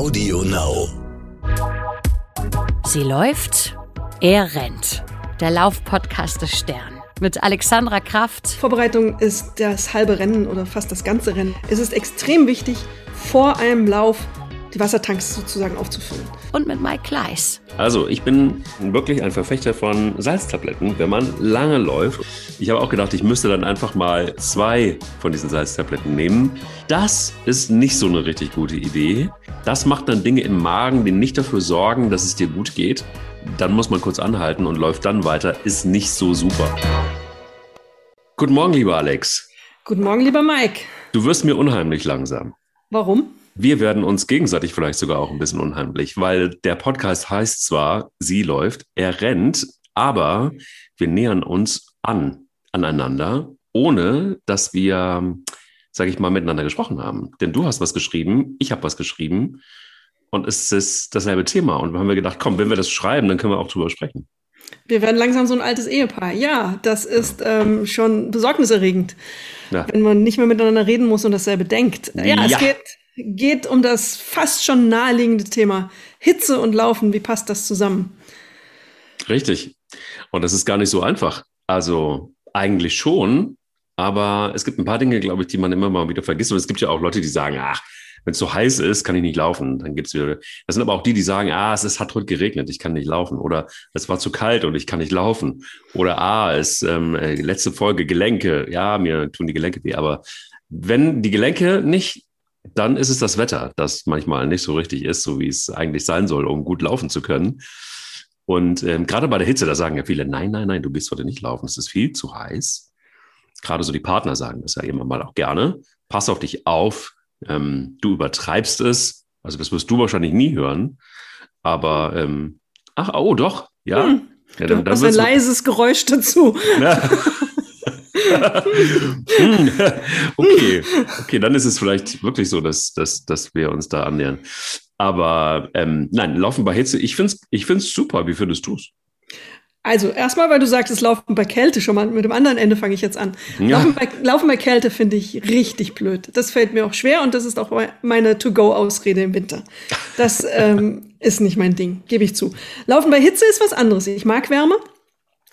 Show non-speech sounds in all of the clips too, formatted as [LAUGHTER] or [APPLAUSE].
Audio Now. Sie läuft, er rennt. Der Laufpodcast des Stern. Mit Alexandra Kraft. Vorbereitung ist das halbe Rennen oder fast das ganze Rennen. Es ist extrem wichtig, vor einem Lauf die Wassertanks sozusagen aufzufüllen. Und mit Mike Kleiss. Also, ich bin wirklich ein Verfechter von Salztabletten, wenn man lange läuft. Ich habe auch gedacht, ich müsste dann einfach mal zwei von diesen Salztabletten nehmen. Das ist nicht so eine richtig gute Idee. Das macht dann Dinge im Magen, die nicht dafür sorgen, dass es dir gut geht. Dann muss man kurz anhalten und läuft dann weiter. Ist nicht so super. Guten Morgen, lieber Alex. Guten Morgen, lieber Mike. Du wirst mir unheimlich langsam. Warum? Wir werden uns gegenseitig vielleicht sogar auch ein bisschen unheimlich, weil der Podcast heißt zwar, sie läuft, er rennt, aber wir nähern uns an, aneinander, ohne dass wir, sage ich mal, miteinander gesprochen haben. Denn du hast was geschrieben, ich habe was geschrieben und es ist dasselbe Thema. Und haben wir gedacht, komm, wenn wir das schreiben, dann können wir auch drüber sprechen. Wir werden langsam so ein altes Ehepaar. Ja, das ist ähm, schon besorgniserregend, ja. wenn man nicht mehr miteinander reden muss und dasselbe denkt. Ja, ja. es geht geht um das fast schon naheliegende Thema Hitze und Laufen. Wie passt das zusammen? Richtig. Und das ist gar nicht so einfach. Also eigentlich schon, aber es gibt ein paar Dinge, glaube ich, die man immer mal wieder vergisst. Und es gibt ja auch Leute, die sagen, ach, wenn es so heiß ist, kann ich nicht laufen. Dann gibt es wieder. Das sind aber auch die, die sagen, ah, es, es, hat heute geregnet, ich kann nicht laufen. Oder es war zu kalt und ich kann nicht laufen. Oder ah, es ähm, äh, letzte Folge Gelenke, ja, mir tun die Gelenke weh. Aber wenn die Gelenke nicht dann ist es das Wetter, das manchmal nicht so richtig ist, so wie es eigentlich sein soll, um gut laufen zu können. Und ähm, gerade bei der Hitze, da sagen ja viele, nein, nein, nein, du bist heute nicht laufen, es ist viel zu heiß. Gerade so die Partner sagen das ja immer mal auch gerne. Pass auf dich auf, ähm, du übertreibst es. Also das wirst du wahrscheinlich nie hören. Aber, ähm, ach, oh doch, ja. Hm, ja dann, dann ein leises Geräusch dazu. Ja. [LAUGHS] [LAUGHS] okay, okay, dann ist es vielleicht wirklich so, dass, dass, dass wir uns da annähern. Aber ähm, nein, Laufen bei Hitze, ich finde es ich find's super. Wie findest du es? Also, erstmal, weil du sagst, es Laufen bei Kälte schon mal. Mit dem anderen Ende fange ich jetzt an. Ja. Laufen, bei, Laufen bei Kälte finde ich richtig blöd. Das fällt mir auch schwer und das ist auch meine To-Go-Ausrede im Winter. Das ähm, [LAUGHS] ist nicht mein Ding, gebe ich zu. Laufen bei Hitze ist was anderes. Ich mag Wärme.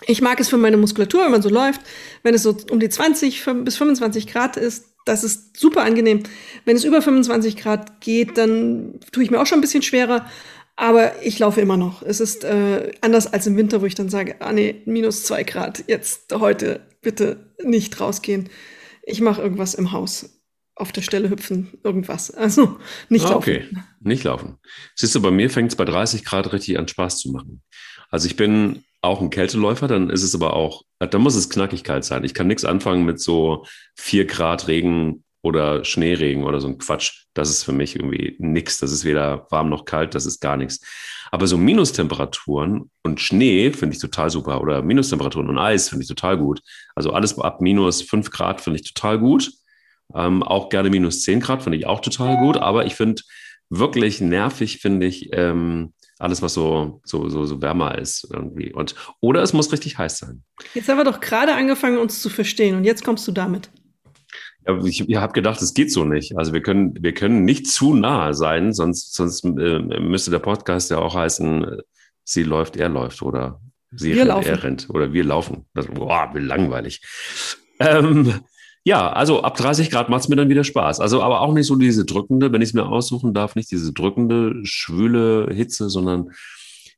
Ich mag es für meine Muskulatur, wenn man so läuft. Wenn es so um die 20 bis 25 Grad ist, das ist super angenehm. Wenn es über 25 Grad geht, dann tue ich mir auch schon ein bisschen schwerer. Aber ich laufe immer noch. Es ist äh, anders als im Winter, wo ich dann sage, ah nee, minus zwei Grad, jetzt heute bitte nicht rausgehen. Ich mache irgendwas im Haus. Auf der Stelle hüpfen, irgendwas. Also nicht ah, laufen. Okay, nicht laufen. Siehst du, bei mir fängt es bei 30 Grad richtig an Spaß zu machen. Also ich bin auch ein Kälteläufer, dann ist es aber auch, da muss es knackig kalt sein. Ich kann nichts anfangen mit so vier Grad Regen oder Schneeregen oder so ein Quatsch. Das ist für mich irgendwie nichts. Das ist weder warm noch kalt, das ist gar nichts. Aber so Minustemperaturen und Schnee finde ich total super. Oder Minustemperaturen und Eis finde ich total gut. Also alles ab minus fünf Grad finde ich total gut. Ähm, auch gerne minus zehn Grad finde ich auch total gut. Aber ich finde wirklich nervig, finde ich, ähm, alles, was so, so, so, so wärmer ist irgendwie. Und, oder es muss richtig heiß sein. Jetzt haben wir doch gerade angefangen, uns zu verstehen und jetzt kommst du damit. Ja, ich, ich habe gedacht, es geht so nicht. Also wir können, wir können nicht zu nah sein, sonst, sonst äh, müsste der Podcast ja auch heißen, sie läuft, er läuft oder sie wir rennt, laufen. er rennt oder wir laufen. Das, boah, wie langweilig. Ähm, ja, also ab 30 Grad macht es mir dann wieder Spaß. Also aber auch nicht so diese drückende, wenn ich es mir aussuchen darf, nicht diese drückende, schwüle Hitze, sondern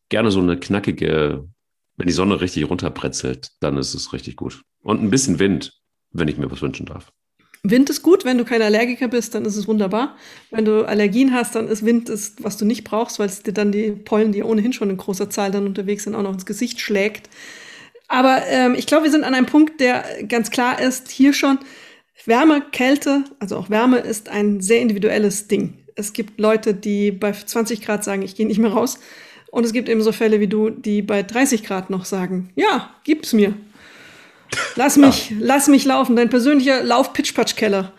gerne so eine knackige, wenn die Sonne richtig runterbrezelt, dann ist es richtig gut. Und ein bisschen Wind, wenn ich mir was wünschen darf. Wind ist gut, wenn du kein Allergiker bist, dann ist es wunderbar. Wenn du Allergien hast, dann ist Wind ist, was du nicht brauchst, weil es dir dann die Pollen, die ohnehin schon in großer Zahl dann unterwegs sind, auch noch ins Gesicht schlägt. Aber ähm, ich glaube, wir sind an einem Punkt, der ganz klar ist, hier schon, Wärme, Kälte, also auch Wärme ist ein sehr individuelles Ding. Es gibt Leute, die bei 20 Grad sagen, ich gehe nicht mehr raus. Und es gibt eben so Fälle wie du, die bei 30 Grad noch sagen, ja, gib's mir. Lass mich, ja. lass mich laufen. Dein persönlicher Lauf-Pitch-Patch-Keller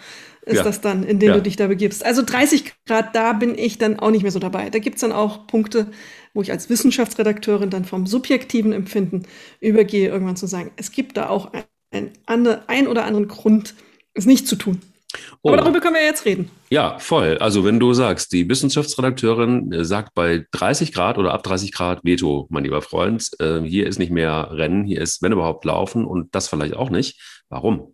ist ja. das dann, in den ja. du dich da begibst. Also 30 Grad, da bin ich dann auch nicht mehr so dabei. Da gibt's dann auch Punkte, wo ich als Wissenschaftsredakteurin dann vom subjektiven Empfinden übergehe, irgendwann zu sagen, es gibt da auch ein, ein, ein oder anderen Grund, es nicht zu tun. Oh. Aber darüber können wir jetzt reden. Ja, voll. Also wenn du sagst, die Wissenschaftsredakteurin äh, sagt bei 30 Grad oder ab 30 Grad Veto, mein lieber Freund, äh, hier ist nicht mehr Rennen, hier ist, wenn überhaupt, Laufen und das vielleicht auch nicht. Warum?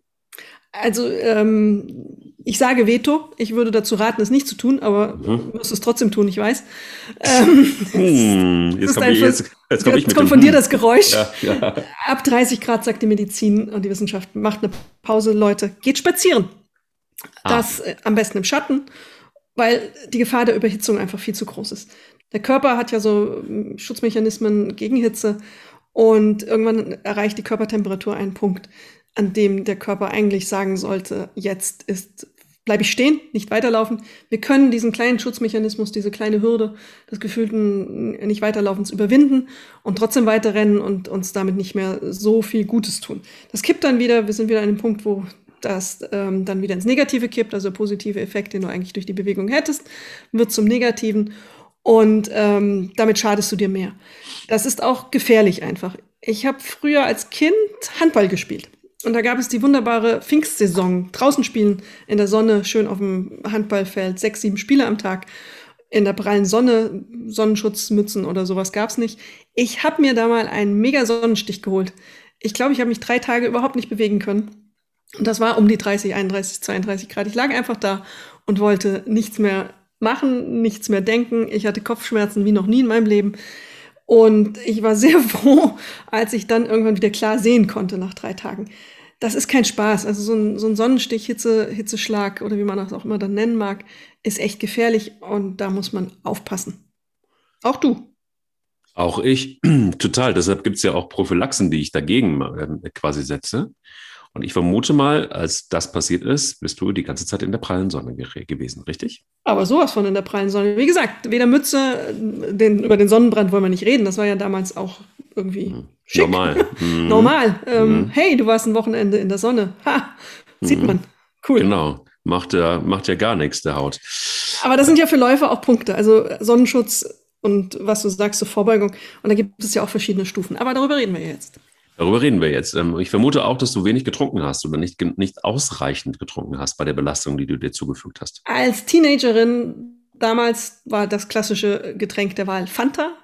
Also ähm, ich sage Veto. Ich würde dazu raten, es nicht zu tun, aber mhm. musst es trotzdem tun, ich weiß. [LAUGHS] Ähm, hm, jetzt komme jetzt, jetzt komm jetzt kommt von dir das Geräusch. Ja, ja. Ab 30 Grad sagt die Medizin und die Wissenschaft, macht eine Pause, Leute, geht spazieren. Ah. Das äh, am besten im Schatten, weil die Gefahr der Überhitzung einfach viel zu groß ist. Der Körper hat ja so hm, Schutzmechanismen gegen Hitze und irgendwann erreicht die Körpertemperatur einen Punkt, an dem der Körper eigentlich sagen sollte, jetzt ist bleibe ich stehen, nicht weiterlaufen. Wir können diesen kleinen Schutzmechanismus, diese kleine Hürde des gefühlten nicht weiterlaufens überwinden und trotzdem weiterrennen und uns damit nicht mehr so viel Gutes tun. Das kippt dann wieder, wir sind wieder an dem Punkt, wo das ähm, dann wieder ins Negative kippt, also positive Effekt, den du eigentlich durch die Bewegung hättest, wird zum Negativen und ähm, damit schadest du dir mehr. Das ist auch gefährlich einfach. Ich habe früher als Kind Handball gespielt. Und da gab es die wunderbare Pfingstsaison. Draußen spielen in der Sonne, schön auf dem Handballfeld, sechs, sieben Spiele am Tag. In der prallen Sonne, Sonnenschutzmützen oder sowas gab's nicht. Ich habe mir da mal einen mega Sonnenstich geholt. Ich glaube, ich habe mich drei Tage überhaupt nicht bewegen können. Und das war um die 30, 31, 32 Grad. Ich lag einfach da und wollte nichts mehr machen, nichts mehr denken. Ich hatte Kopfschmerzen wie noch nie in meinem Leben. Und ich war sehr [LAUGHS] froh, als ich dann irgendwann wieder klar sehen konnte nach drei Tagen. Das ist kein Spaß. Also so ein, so ein Sonnenstich, Hitze, Hitzeschlag oder wie man das auch immer dann nennen mag, ist echt gefährlich und da muss man aufpassen. Auch du. Auch ich, [CLEARS THROAT] total. Deshalb gibt es ja auch Prophylaxen, die ich dagegen äh, quasi setze. Und ich vermute mal, als das passiert ist, bist du die ganze Zeit in der prallen Sonne gewesen, richtig? Aber sowas von in der prallen Sonne. Wie gesagt, weder Mütze, den, über den Sonnenbrand wollen wir nicht reden. Das war ja damals auch irgendwie hm. schick. [LAUGHS] Normal. Mhm. Normal. Ähm, mhm. Hey, du warst ein Wochenende in der Sonne. Ha, sieht mhm. man. Cool. Genau. Macht ja, macht ja gar nichts der Haut. Aber das sind ja für Läufer auch Punkte. Also Sonnenschutz und was du sagst, so Vorbeugung. Und da gibt es ja auch verschiedene Stufen. Aber darüber reden wir jetzt. Darüber reden wir jetzt. Ähm, ich vermute auch, dass du wenig getrunken hast oder nicht, nicht ausreichend getrunken hast bei der Belastung, die du dir zugefügt hast. Als Teenagerin damals war das klassische Getränk der Wahl Fanta.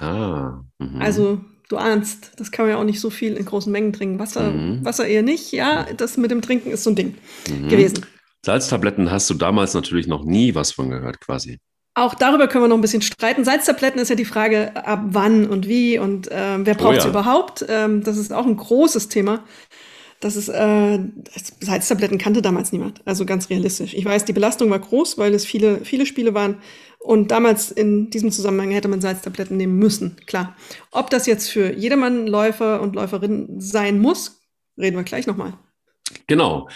Ah. Mh. Also du ahnst, das kann man ja auch nicht so viel in großen Mengen trinken. Wasser, mhm. Wasser eher nicht. Ja, das mit dem Trinken ist so ein Ding mhm. gewesen. Salztabletten hast du damals natürlich noch nie was von gehört, quasi. Auch darüber können wir noch ein bisschen streiten. Salztabletten ist ja die Frage, ab wann und wie und äh, wer braucht oh, ja. überhaupt. Ähm, das ist auch ein großes Thema. Das ist, äh, Salztabletten kannte damals niemand. Also ganz realistisch. Ich weiß, die Belastung war groß, weil es viele, viele Spiele waren. Und damals in diesem Zusammenhang hätte man Salztabletten nehmen müssen, klar. Ob das jetzt für jedermann Läufer und Läuferin sein muss, reden wir gleich nochmal. Genau.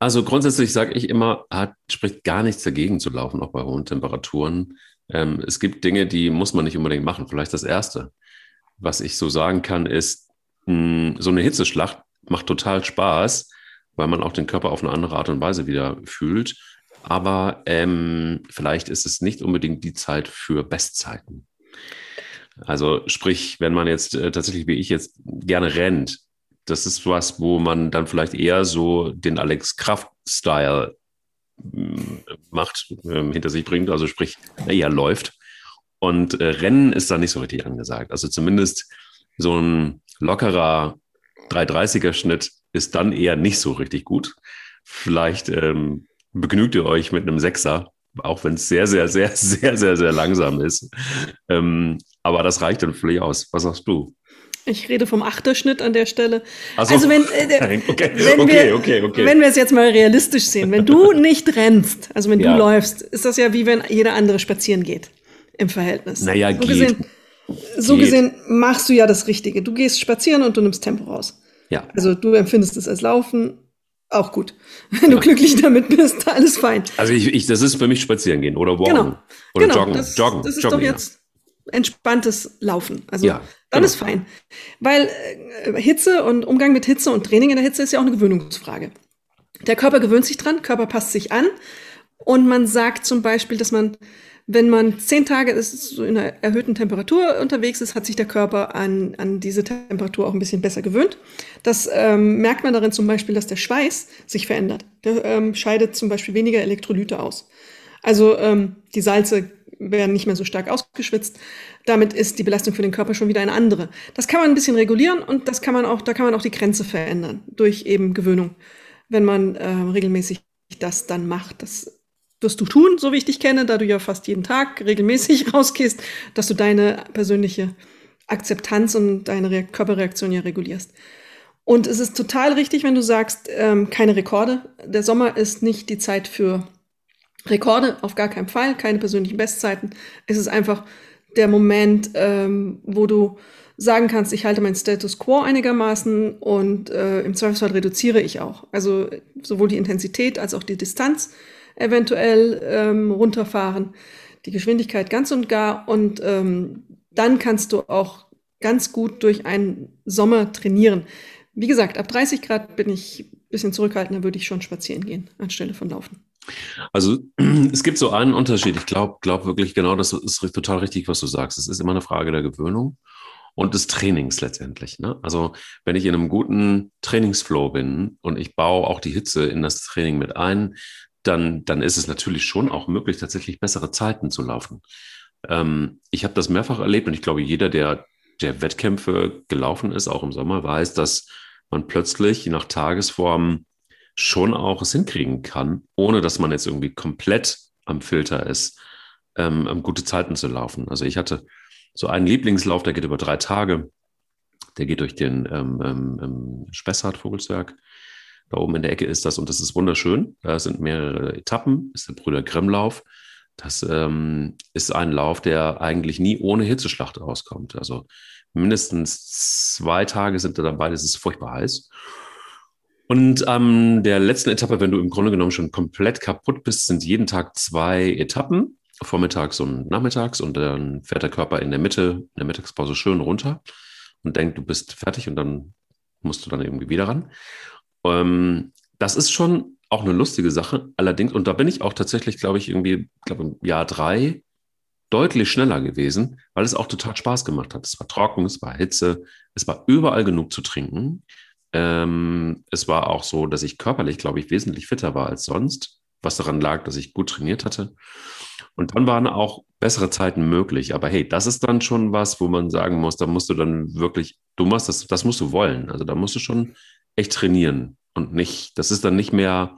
Also grundsätzlich sage ich immer, hat, spricht gar nichts dagegen zu laufen, auch bei hohen Temperaturen. Ähm, es gibt Dinge, die muss man nicht unbedingt machen. Vielleicht das Erste, was ich so sagen kann, ist, mh, hm, so eine Hitzeschlacht macht total Spaß, weil man auch den Körper auf eine andere Art und Weise wieder fühlt. Aber ähm, vielleicht ist es nicht unbedingt die Zeit für Bestzeiten. Also sprich, wenn man jetzt äh, tatsächlich wie ich jetzt gerne rennt, das ist was, wo man dann vielleicht eher so den Alex Kraft-Style mm, macht, äh, hinter sich bringt, also sprich, eher läuft. Und äh, Rennen ist da nicht so richtig angesagt. Also zumindest so ein lockerer 330er Schnitt ist dann eher nicht so richtig gut. Vielleicht ähm, begnügt ihr euch mit einem Sechser, auch wenn es sehr, sehr, sehr, [LAUGHS] sehr, sehr, sehr langsam ist. Ähm, aber das reicht dann völlig aus. Was sagst du? Ich rede vom Achterschnitt an der Stelle. So. Also wenn, äh, [LAUGHS] okay. wenn, okay, wir, okay, okay. wenn wir es jetzt mal realistisch sehen, wenn du [LAUGHS] nicht rennst, also wenn ja. du läufst, ist das ja wie wenn jeder andere spazieren geht im Verhältnis. Naja, so geht. Gesehen, so geht. gesehen machst du ja das Richtige. Du gehst spazieren und du nimmst Tempo raus. Ja. Also du empfindest es als Laufen, auch gut. [LAUGHS] Wenn ja. du glücklich damit bist, alles fein. Also ich, ich, das ist für mich spazieren gehen oder walken. Genau. Oder genau. joggen. Das, joggen. Das ist joggen, doch jetzt entspanntes Laufen. Also ja, dann genau. ist fein. Weil äh, Hitze und Umgang mit Hitze und Training in der Hitze ist ja auch eine Gewöhnungsfrage. Der Körper gewöhnt sich dran, Körper passt sich an. Und man sagt zum Beispiel, dass man, Wenn man zehn Tage ist, so in einer erhöhten Temperatur unterwegs ist, hat sich der Körper an, an diese Temperatur auch ein bisschen besser gewöhnt. Das ähm, merkt man darin zum Beispiel, dass der Schweiß sich verändert. Der ähm, scheidet zum Beispiel weniger Elektrolyte aus. Also ähm, die Salze werden nicht mehr so stark ausgeschwitzt. Damit ist die Belastung für den Körper schon wieder eine andere. Das kann man ein bisschen regulieren und das kann man auch, da kann man auch die Grenze verändern durch eben Gewöhnung, wenn man äh, regelmäßig das dann macht. Das wirst du tun, so wie ich dich kenne, da du ja fast jeden Tag regelmäßig [LAUGHS] rausgehst, dass du deine persönliche Akzeptanz und deine Re Körperreaktion ja regulierst. Und es ist total richtig, wenn du sagst, ähm, keine Rekorde. Der Sommer ist nicht die Zeit für Rekorde, auf gar keinen Fall, keine persönlichen Bestzeiten. Es ist einfach der Moment, ähm, wo du sagen kannst, ich halte meinen Status quo einigermaßen und äh, im Zweifelsfall reduziere ich auch. Also sowohl die Intensität als auch die Distanz eventuell ähm, runterfahren, die Geschwindigkeit ganz und gar und ähm, dann kannst du auch ganz gut durch einen Sommer trainieren. Wie gesagt, ab 30 Grad bin ich bisschen zurückhaltender, würde ich schon spazieren gehen, anstelle von Laufen. Also [CLEARS THROAT] es gibt so einen Unterschied. Ich glaube glaub wirklich genau, das ist total richtig, was du sagst. Es ist immer eine Frage der Gewöhnung und des Trainings letztendlich. Ne? Also wenn ich in einem guten Trainingsflow bin und ich baue auch die Hitze in das Training mit ein, dann, dann ist es natürlich schon auch möglich, tatsächlich bessere Zeiten zu laufen. Ähm, ich habe das mehrfach erlebt und ich glaube, jeder, der, der Wettkämpfe gelaufen ist, auch im Sommer, weiß, dass man plötzlich je nach Tagesform schon auch es hinkriegen kann, ohne dass man jetzt irgendwie komplett am Filter ist, ähm, gute Zeiten zu laufen. Also ich hatte so einen Lieblingslauf, der geht über drei Tage. Der geht durch den ähm, ähm, ähm Spessart Vogelsberg da oben in der Ecke ist das und das ist wunderschön. Da sind mehrere Etappen, das ist der Brüder Grimm-Lauf. Das ähm, ist ein Lauf, der eigentlich nie ohne Hitzeschlacht rauskommt. Also mindestens zwei Tage sind da dabei, das ist furchtbar heiß. Und an ähm, der letzten Etappe, wenn du im Grunde genommen schon komplett kaputt bist, sind jeden Tag zwei Etappen, vormittags und nachmittags. Und dann fährt der Körper in der Mitte, in der Mittagspause schön runter und denkt, du bist fertig und dann musst du dann irgendwie wieder ran. Ähm, das ist schon auch eine lustige Sache. Allerdings, und da bin ich auch tatsächlich, glaube ich, irgendwie, glaube im Jahr drei deutlich schneller gewesen, weil es auch total Spaß gemacht hat. Es war trocken, es war Hitze, es war überall genug zu trinken. Ähm, es war auch so, dass ich körperlich, glaube ich, wesentlich fitter war als sonst, was daran lag, dass ich gut trainiert hatte. Und dann waren auch bessere Zeiten möglich. Aber hey, das ist dann schon was, wo man sagen muss, da musst du dann wirklich, du machst das, das musst du wollen. Also da musst du schon echt trainieren und nicht, das ist dann nicht mehr,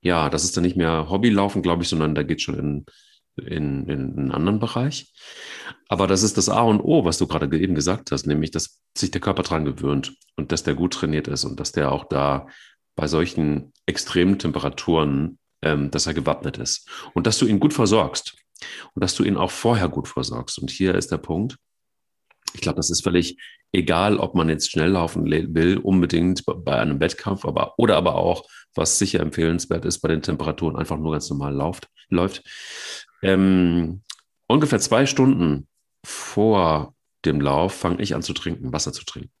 ja, das ist dann nicht mehr Hobbylaufen, glaube ich, sondern da geht schon in, in, in einen anderen Bereich. Aber das ist das A und O, was du gerade eben gesagt hast, nämlich, dass sich der Körper dran gewöhnt und dass der gut trainiert ist und dass der auch da bei solchen extremen Temperaturen, ähm, dass er gewappnet ist und dass du ihn gut versorgst und dass du ihn auch vorher gut versorgst. Und hier ist der Punkt. Ich glaube, das ist völlig egal, ob man jetzt schnell laufen will, unbedingt bei einem Wettkampf, aber, oder aber auch, was sicher empfehlenswert ist, bei den Temperaturen einfach nur ganz normal läuft. läuft. Ähm, ungefähr zwei Stunden vor dem Lauf fange ich an zu trinken, Wasser zu trinken,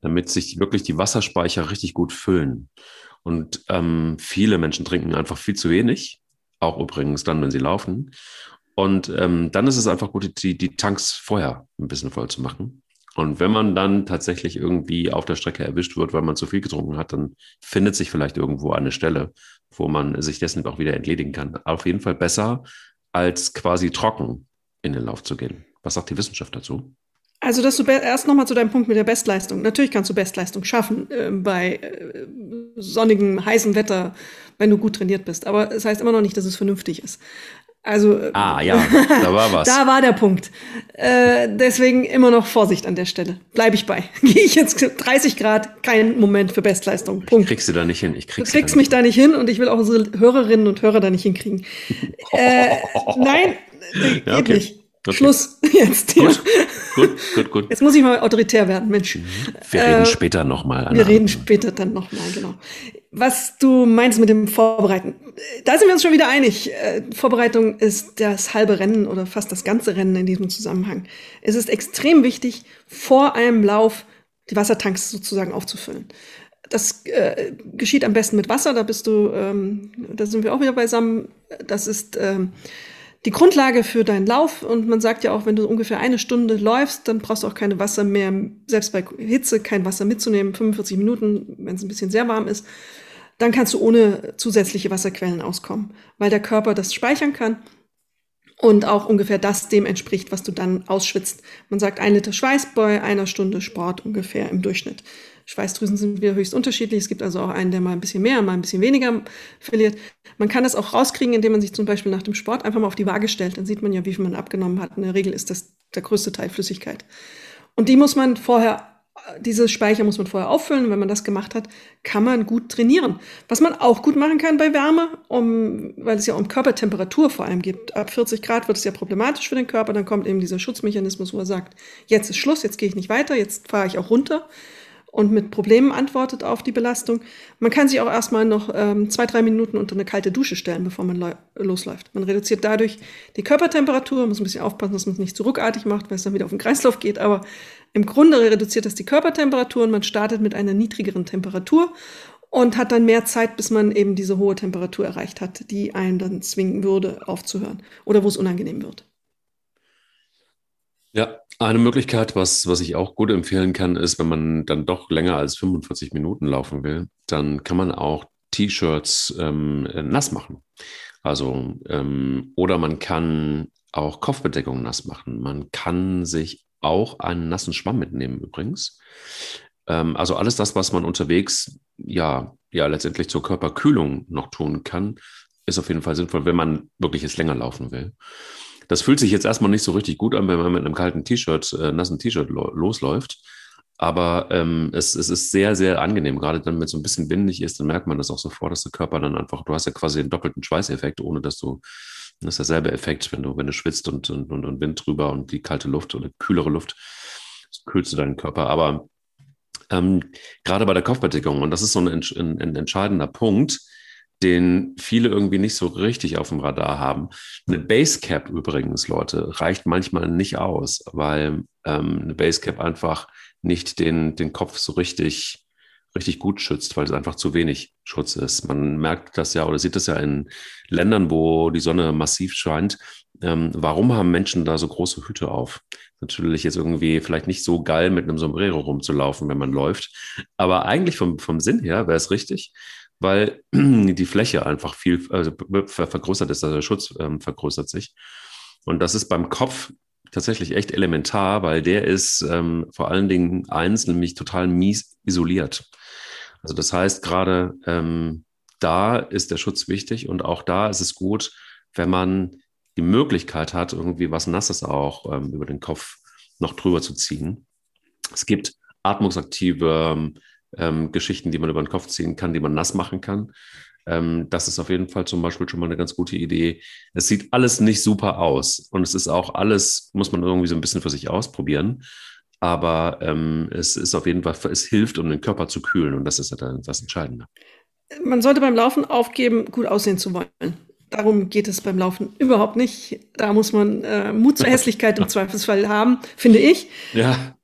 damit sich wirklich die Wasserspeicher richtig gut füllen. Und ähm, viele Menschen trinken einfach viel zu wenig, auch übrigens dann, wenn sie laufen. Und ähm, dann ist es einfach gut, die, die Tanks vorher ein bisschen voll zu machen. Und wenn man dann tatsächlich irgendwie auf der Strecke erwischt wird, weil man zu viel getrunken hat, dann findet sich vielleicht irgendwo eine Stelle, wo man sich dessen auch wieder entledigen kann. Auf jeden Fall besser, als quasi trocken in den Lauf zu gehen. Was sagt die Wissenschaft dazu? Also, dass du erst nochmal zu deinem Punkt mit der Bestleistung. Natürlich kannst du Bestleistung schaffen äh, bei äh, sonnigem, heißem Wetter, wenn du gut trainiert bist. Aber es heißt immer noch nicht, dass es vernünftig ist. Also ah ja, da war was. [LAUGHS] da war der Punkt. Äh, deswegen immer noch Vorsicht an der Stelle. Bleibe ich bei. [LAUGHS] Gehe ich jetzt 30 Grad, kein Moment für Bestleistung. Punkt. Ich kriegst du da nicht hin. Ich krieg's du kriegst da mich da nicht hin und ich will auch unsere Hörerinnen und Hörer da nicht hinkriegen. [LAUGHS] äh, nein, geht ja, okay. nicht. Okay. Schluss [LAUGHS] jetzt. Gut, gut, gut, gut. Jetzt muss ich mal autoritär werden, Mensch. Mhm. Wir reden äh, später nochmal. Wir reden später dann nochmal, genau. Was du meinst mit dem Vorbereiten, da sind wir uns schon wieder einig. Äh, Vorbereitung ist das halbe Rennen oder fast das ganze Rennen in diesem Zusammenhang. Es ist extrem wichtig, vor einem Lauf die Wassertanks sozusagen aufzufüllen. Das äh, geschieht am besten mit Wasser, da bist du, ähm, da sind wir auch wieder beisammen. Das ist ähm, die Grundlage für deinen Lauf. Und man sagt ja auch, wenn du ungefähr eine Stunde läufst, dann brauchst du auch keine Wasser mehr, selbst bei Hitze kein Wasser mitzunehmen, 45 Minuten, wenn es ein bisschen sehr warm ist. Dann kannst du ohne zusätzliche Wasserquellen auskommen, weil der Körper das speichern kann und auch ungefähr das dem entspricht, was du dann ausschwitzt. Man sagt ein Liter Schweiß bei einer Stunde Sport ungefähr im Durchschnitt. Schweißdrüsen sind wieder höchst unterschiedlich. Es gibt also auch einen, der mal ein bisschen mehr, mal ein bisschen weniger verliert. Man kann das auch rauskriegen, indem man sich zum Beispiel nach dem Sport einfach mal auf die Waage stellt. Dann sieht man ja, wie viel man abgenommen hat. In der Regel ist das der größte Teil Flüssigkeit. Und die muss man vorher diese Speicher muss man vorher auffüllen. Wenn man das gemacht hat, kann man gut trainieren. Was man auch gut machen kann bei Wärme, um, weil es ja um Körpertemperatur vor allem geht. Ab 40 Grad wird es ja problematisch für den Körper. Dann kommt eben dieser Schutzmechanismus, wo er sagt, jetzt ist Schluss, jetzt gehe ich nicht weiter, jetzt fahre ich auch runter und mit Problemen antwortet auf die Belastung. Man kann sich auch erstmal noch ähm, zwei, drei Minuten unter eine kalte Dusche stellen, bevor man losläuft. Man reduziert dadurch die Körpertemperatur, muss ein bisschen aufpassen, dass man es nicht zu ruckartig macht, weil es dann wieder auf den Kreislauf geht, aber im Grunde reduziert das die Körpertemperatur und man startet mit einer niedrigeren Temperatur und hat dann mehr Zeit, bis man eben diese hohe Temperatur erreicht hat, die einen dann zwingen würde, aufzuhören oder wo es unangenehm wird. Ja, eine Möglichkeit, was, was ich auch gut empfehlen kann, ist, wenn man dann doch länger als 45 Minuten laufen will, dann kann man auch T-Shirts ähm, nass machen. Also, ähm, oder man kann auch Kopfbedeckung nass machen. Man kann sich auch einen nassen Schwamm mitnehmen übrigens. Ähm, also alles das, was man unterwegs ja, ja letztendlich zur Körperkühlung noch tun kann, ist auf jeden Fall sinnvoll, wenn man wirklich jetzt länger laufen will. Das fühlt sich jetzt erstmal nicht so richtig gut an, wenn man mit einem kalten T-Shirt, äh, nassen T-Shirt lo losläuft. Aber ähm, es, es ist sehr, sehr angenehm. Gerade dann, wenn es so ein bisschen windig ist, dann merkt man das auch sofort, dass der Körper dann einfach, du hast ja quasi den doppelten Schweißeffekt, ohne dass du, das ist derselbe Effekt, wenn du, wenn du schwitzt und, und, und, Wind drüber und die kalte Luft oder kühlere Luft, kühlst du deinen Körper. Aber ähm, gerade bei der Kopfbedeckung, und das ist so ein, ein, ein entscheidender Punkt, den viele irgendwie nicht so richtig auf dem Radar haben. Eine Basecap übrigens, Leute, reicht manchmal nicht aus, weil ähm, eine Basecap einfach nicht den, den Kopf so richtig, richtig gut schützt, weil es einfach zu wenig Schutz ist. Man merkt das ja oder sieht das ja in Ländern, wo die Sonne massiv scheint. Ähm, warum haben Menschen da so große Hüte auf? Natürlich jetzt irgendwie vielleicht nicht so geil mit einem Sombrero rumzulaufen, wenn man läuft. Aber eigentlich vom, vom Sinn her wäre es richtig weil [CLEARS THROAT] die Fläche einfach viel also vergrößert ist, also der Schutz ähm, vergrößert sich. Und das ist beim Kopf tatsächlich echt elementar, weil der ist ähm, vor allen Dingen eins, nämlich total mies isoliert. Also das heißt, gerade ähm, da ist der Schutz wichtig und auch da ist es gut, wenn man die Möglichkeit hat, irgendwie was Nasses auch ähm, über den Kopf noch drüber zu ziehen. Es gibt atmungsaktive ähm, Geschichten, die man über den Kopf ziehen kann, die man nass machen kann. Ähm, das ist auf jeden Fall zum Beispiel schon mal eine ganz gute Idee. Es sieht alles nicht super aus und es ist auch alles, muss man irgendwie so ein bisschen für sich ausprobieren. Aber ähm, es ist auf jeden Fall, es hilft, um den Körper zu kühlen und das ist ja das Entscheidende. Man sollte beim Laufen aufgeben, gut aussehen zu wollen. Darum geht es beim Laufen überhaupt nicht. Da muss man äh, Mut zur [LAUGHS] Hässlichkeit im Zweifelsfall haben, finde ich. Ja.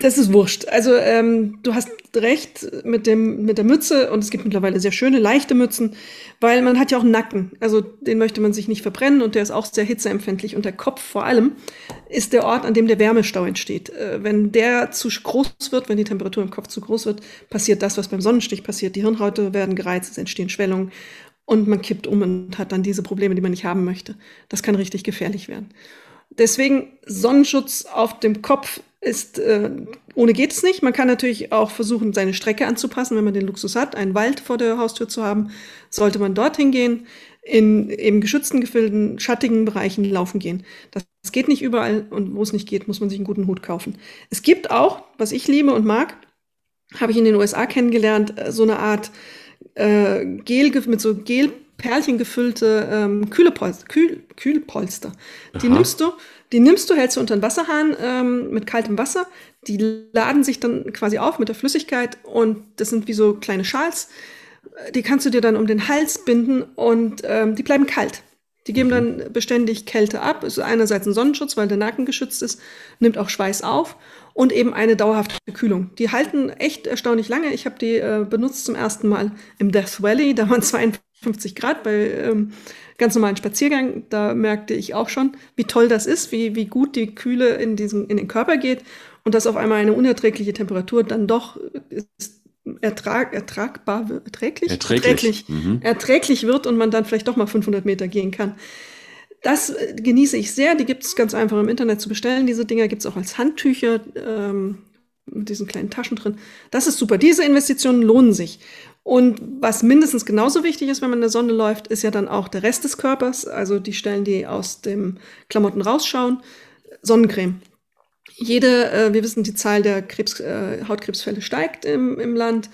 Das ist wurscht. Also ähm, du hast recht mit, dem, mit der Mütze und es gibt mittlerweile sehr schöne, leichte Mützen, weil man hat ja auch einen Nacken. Also den möchte man sich nicht verbrennen und der ist auch sehr hitzeempfindlich. Und der Kopf vor allem ist der Ort, an dem der Wärmestau entsteht. Äh, wenn der zu groß wird, wenn die Temperatur im Kopf zu groß wird, passiert das, was beim Sonnenstich passiert. Die Hirnhäute werden gereizt, es entstehen Schwellungen und man kippt um und hat dann diese Probleme, die man nicht haben möchte. Das kann richtig gefährlich werden. Deswegen Sonnenschutz auf dem Kopf ist, äh, ohne geht es nicht. Man kann natürlich auch versuchen, seine Strecke anzupassen, wenn man den Luxus hat, einen Wald vor der Haustür zu haben, sollte man dorthin gehen, in eben geschützten Gefilden, schattigen Bereichen laufen gehen. Das, geht nicht überall und wo es nicht geht, muss man sich einen guten Hut kaufen. Es gibt auch, was ich liebe und mag, habe ich in den USA kennengelernt, äh, so eine Art äh, Gel mit so Gelperlchen gefüllte ähm, Kühlepolster. Kühl, Kühlpolster. Die nimmst du die nimmst du, hältst du unter den Wasserhahn ähm, mit kaltem Wasser. Die laden sich dann quasi auf mit der Flüssigkeit und das sind wie so kleine Schals. Die kannst du dir dann um den Hals binden und ähm, die bleiben kalt. Die geben dann beständig Kälte ab. Ist einerseits ein Sonnenschutz, weil der Nacken geschützt ist, nimmt auch Schweiß auf und eben eine dauerhafte Kühlung. Die halten echt erstaunlich lange. Ich habe die äh, benutzt zum ersten Mal im Death Valley. Da waren 42 50 Grad bei ähm, ganz normalen Spaziergang. Da merkte ich auch schon, wie toll das ist, wie, wie gut die Kühle in, diesen, in den Körper geht und dass auf einmal eine unerträgliche Temperatur dann doch ist, ertrag, ertragbar, erträglich, Erträglich. erträglich, Mhm. erträglich wird und man dann vielleicht doch mal 500 Meter gehen kann. Das äh, genieße ich sehr. Die gibt es ganz einfach im Internet zu bestellen. Diese Dinger gibt es auch als Handtücher ähm, mit diesen kleinen Taschen drin. Das ist super. Diese Investitionen lohnen sich. Und was mindestens genauso wichtig ist, wenn man in der Sonne läuft, ist ja dann auch der Rest des Körpers, also die Stellen, die aus dem Klamotten rausschauen. Sonnencreme. Jede, äh, wir wissen, die Zahl der Krebs, äh, Hautkrebsfälle steigt im, im Land.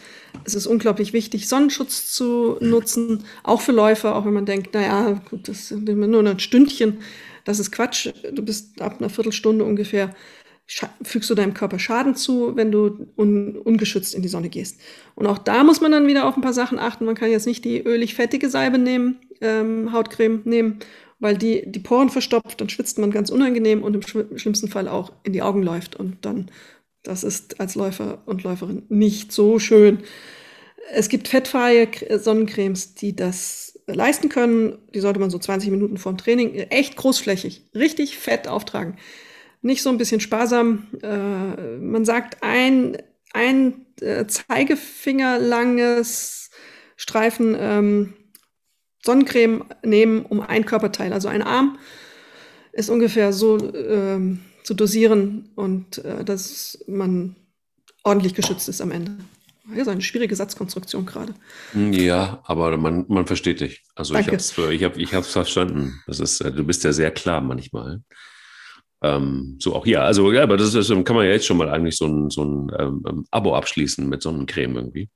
Es ist unglaublich wichtig, Sonnenschutz zu nutzen, auch für Läufer, auch wenn man denkt, naja, gut, das sind immer nur ein Stündchen. Das ist Quatsch. Du bist ab einer Viertelstunde ungefähr, fügst du deinem Körper Schaden zu, wenn du un, ungeschützt in die Sonne gehst. Und auch da muss man dann wieder auf ein paar Sachen achten. Man kann jetzt nicht die ölig-fettige Salbe nehmen, ähm, Hautcreme nehmen, weil die die Poren verstopft, dann schwitzt man ganz unangenehm und im schw- schlimmsten Fall auch in die Augen läuft. Und dann, das ist als Läufer und Läuferin nicht so schön. Es gibt fettfreie Sonnencremes, die das leisten können. Die sollte man so 20 Minuten vorm Training echt großflächig, richtig fett auftragen. Nicht so ein bisschen sparsam. Äh, man sagt, ein, ein äh, Zeigefinger langes Streifen ähm, Sonnencreme nehmen, um ein Körperteil, also ein Arm, ist ungefähr so ähm, zu dosieren und äh, dass man ordentlich geschützt ist am Ende. Das ist eine schwierige Satzkonstruktion gerade. Ja, aber man, man versteht dich. Also ich Danke. habe es ich hab, ich hab's verstanden. Das ist, äh, du bist ja sehr klar manchmal. Ähm, so auch hier. Also ja, aber das ist, kann man ja jetzt schon mal eigentlich so ein, so ein ähm, ähm, Abo abschließen mit Sonnencreme irgendwie.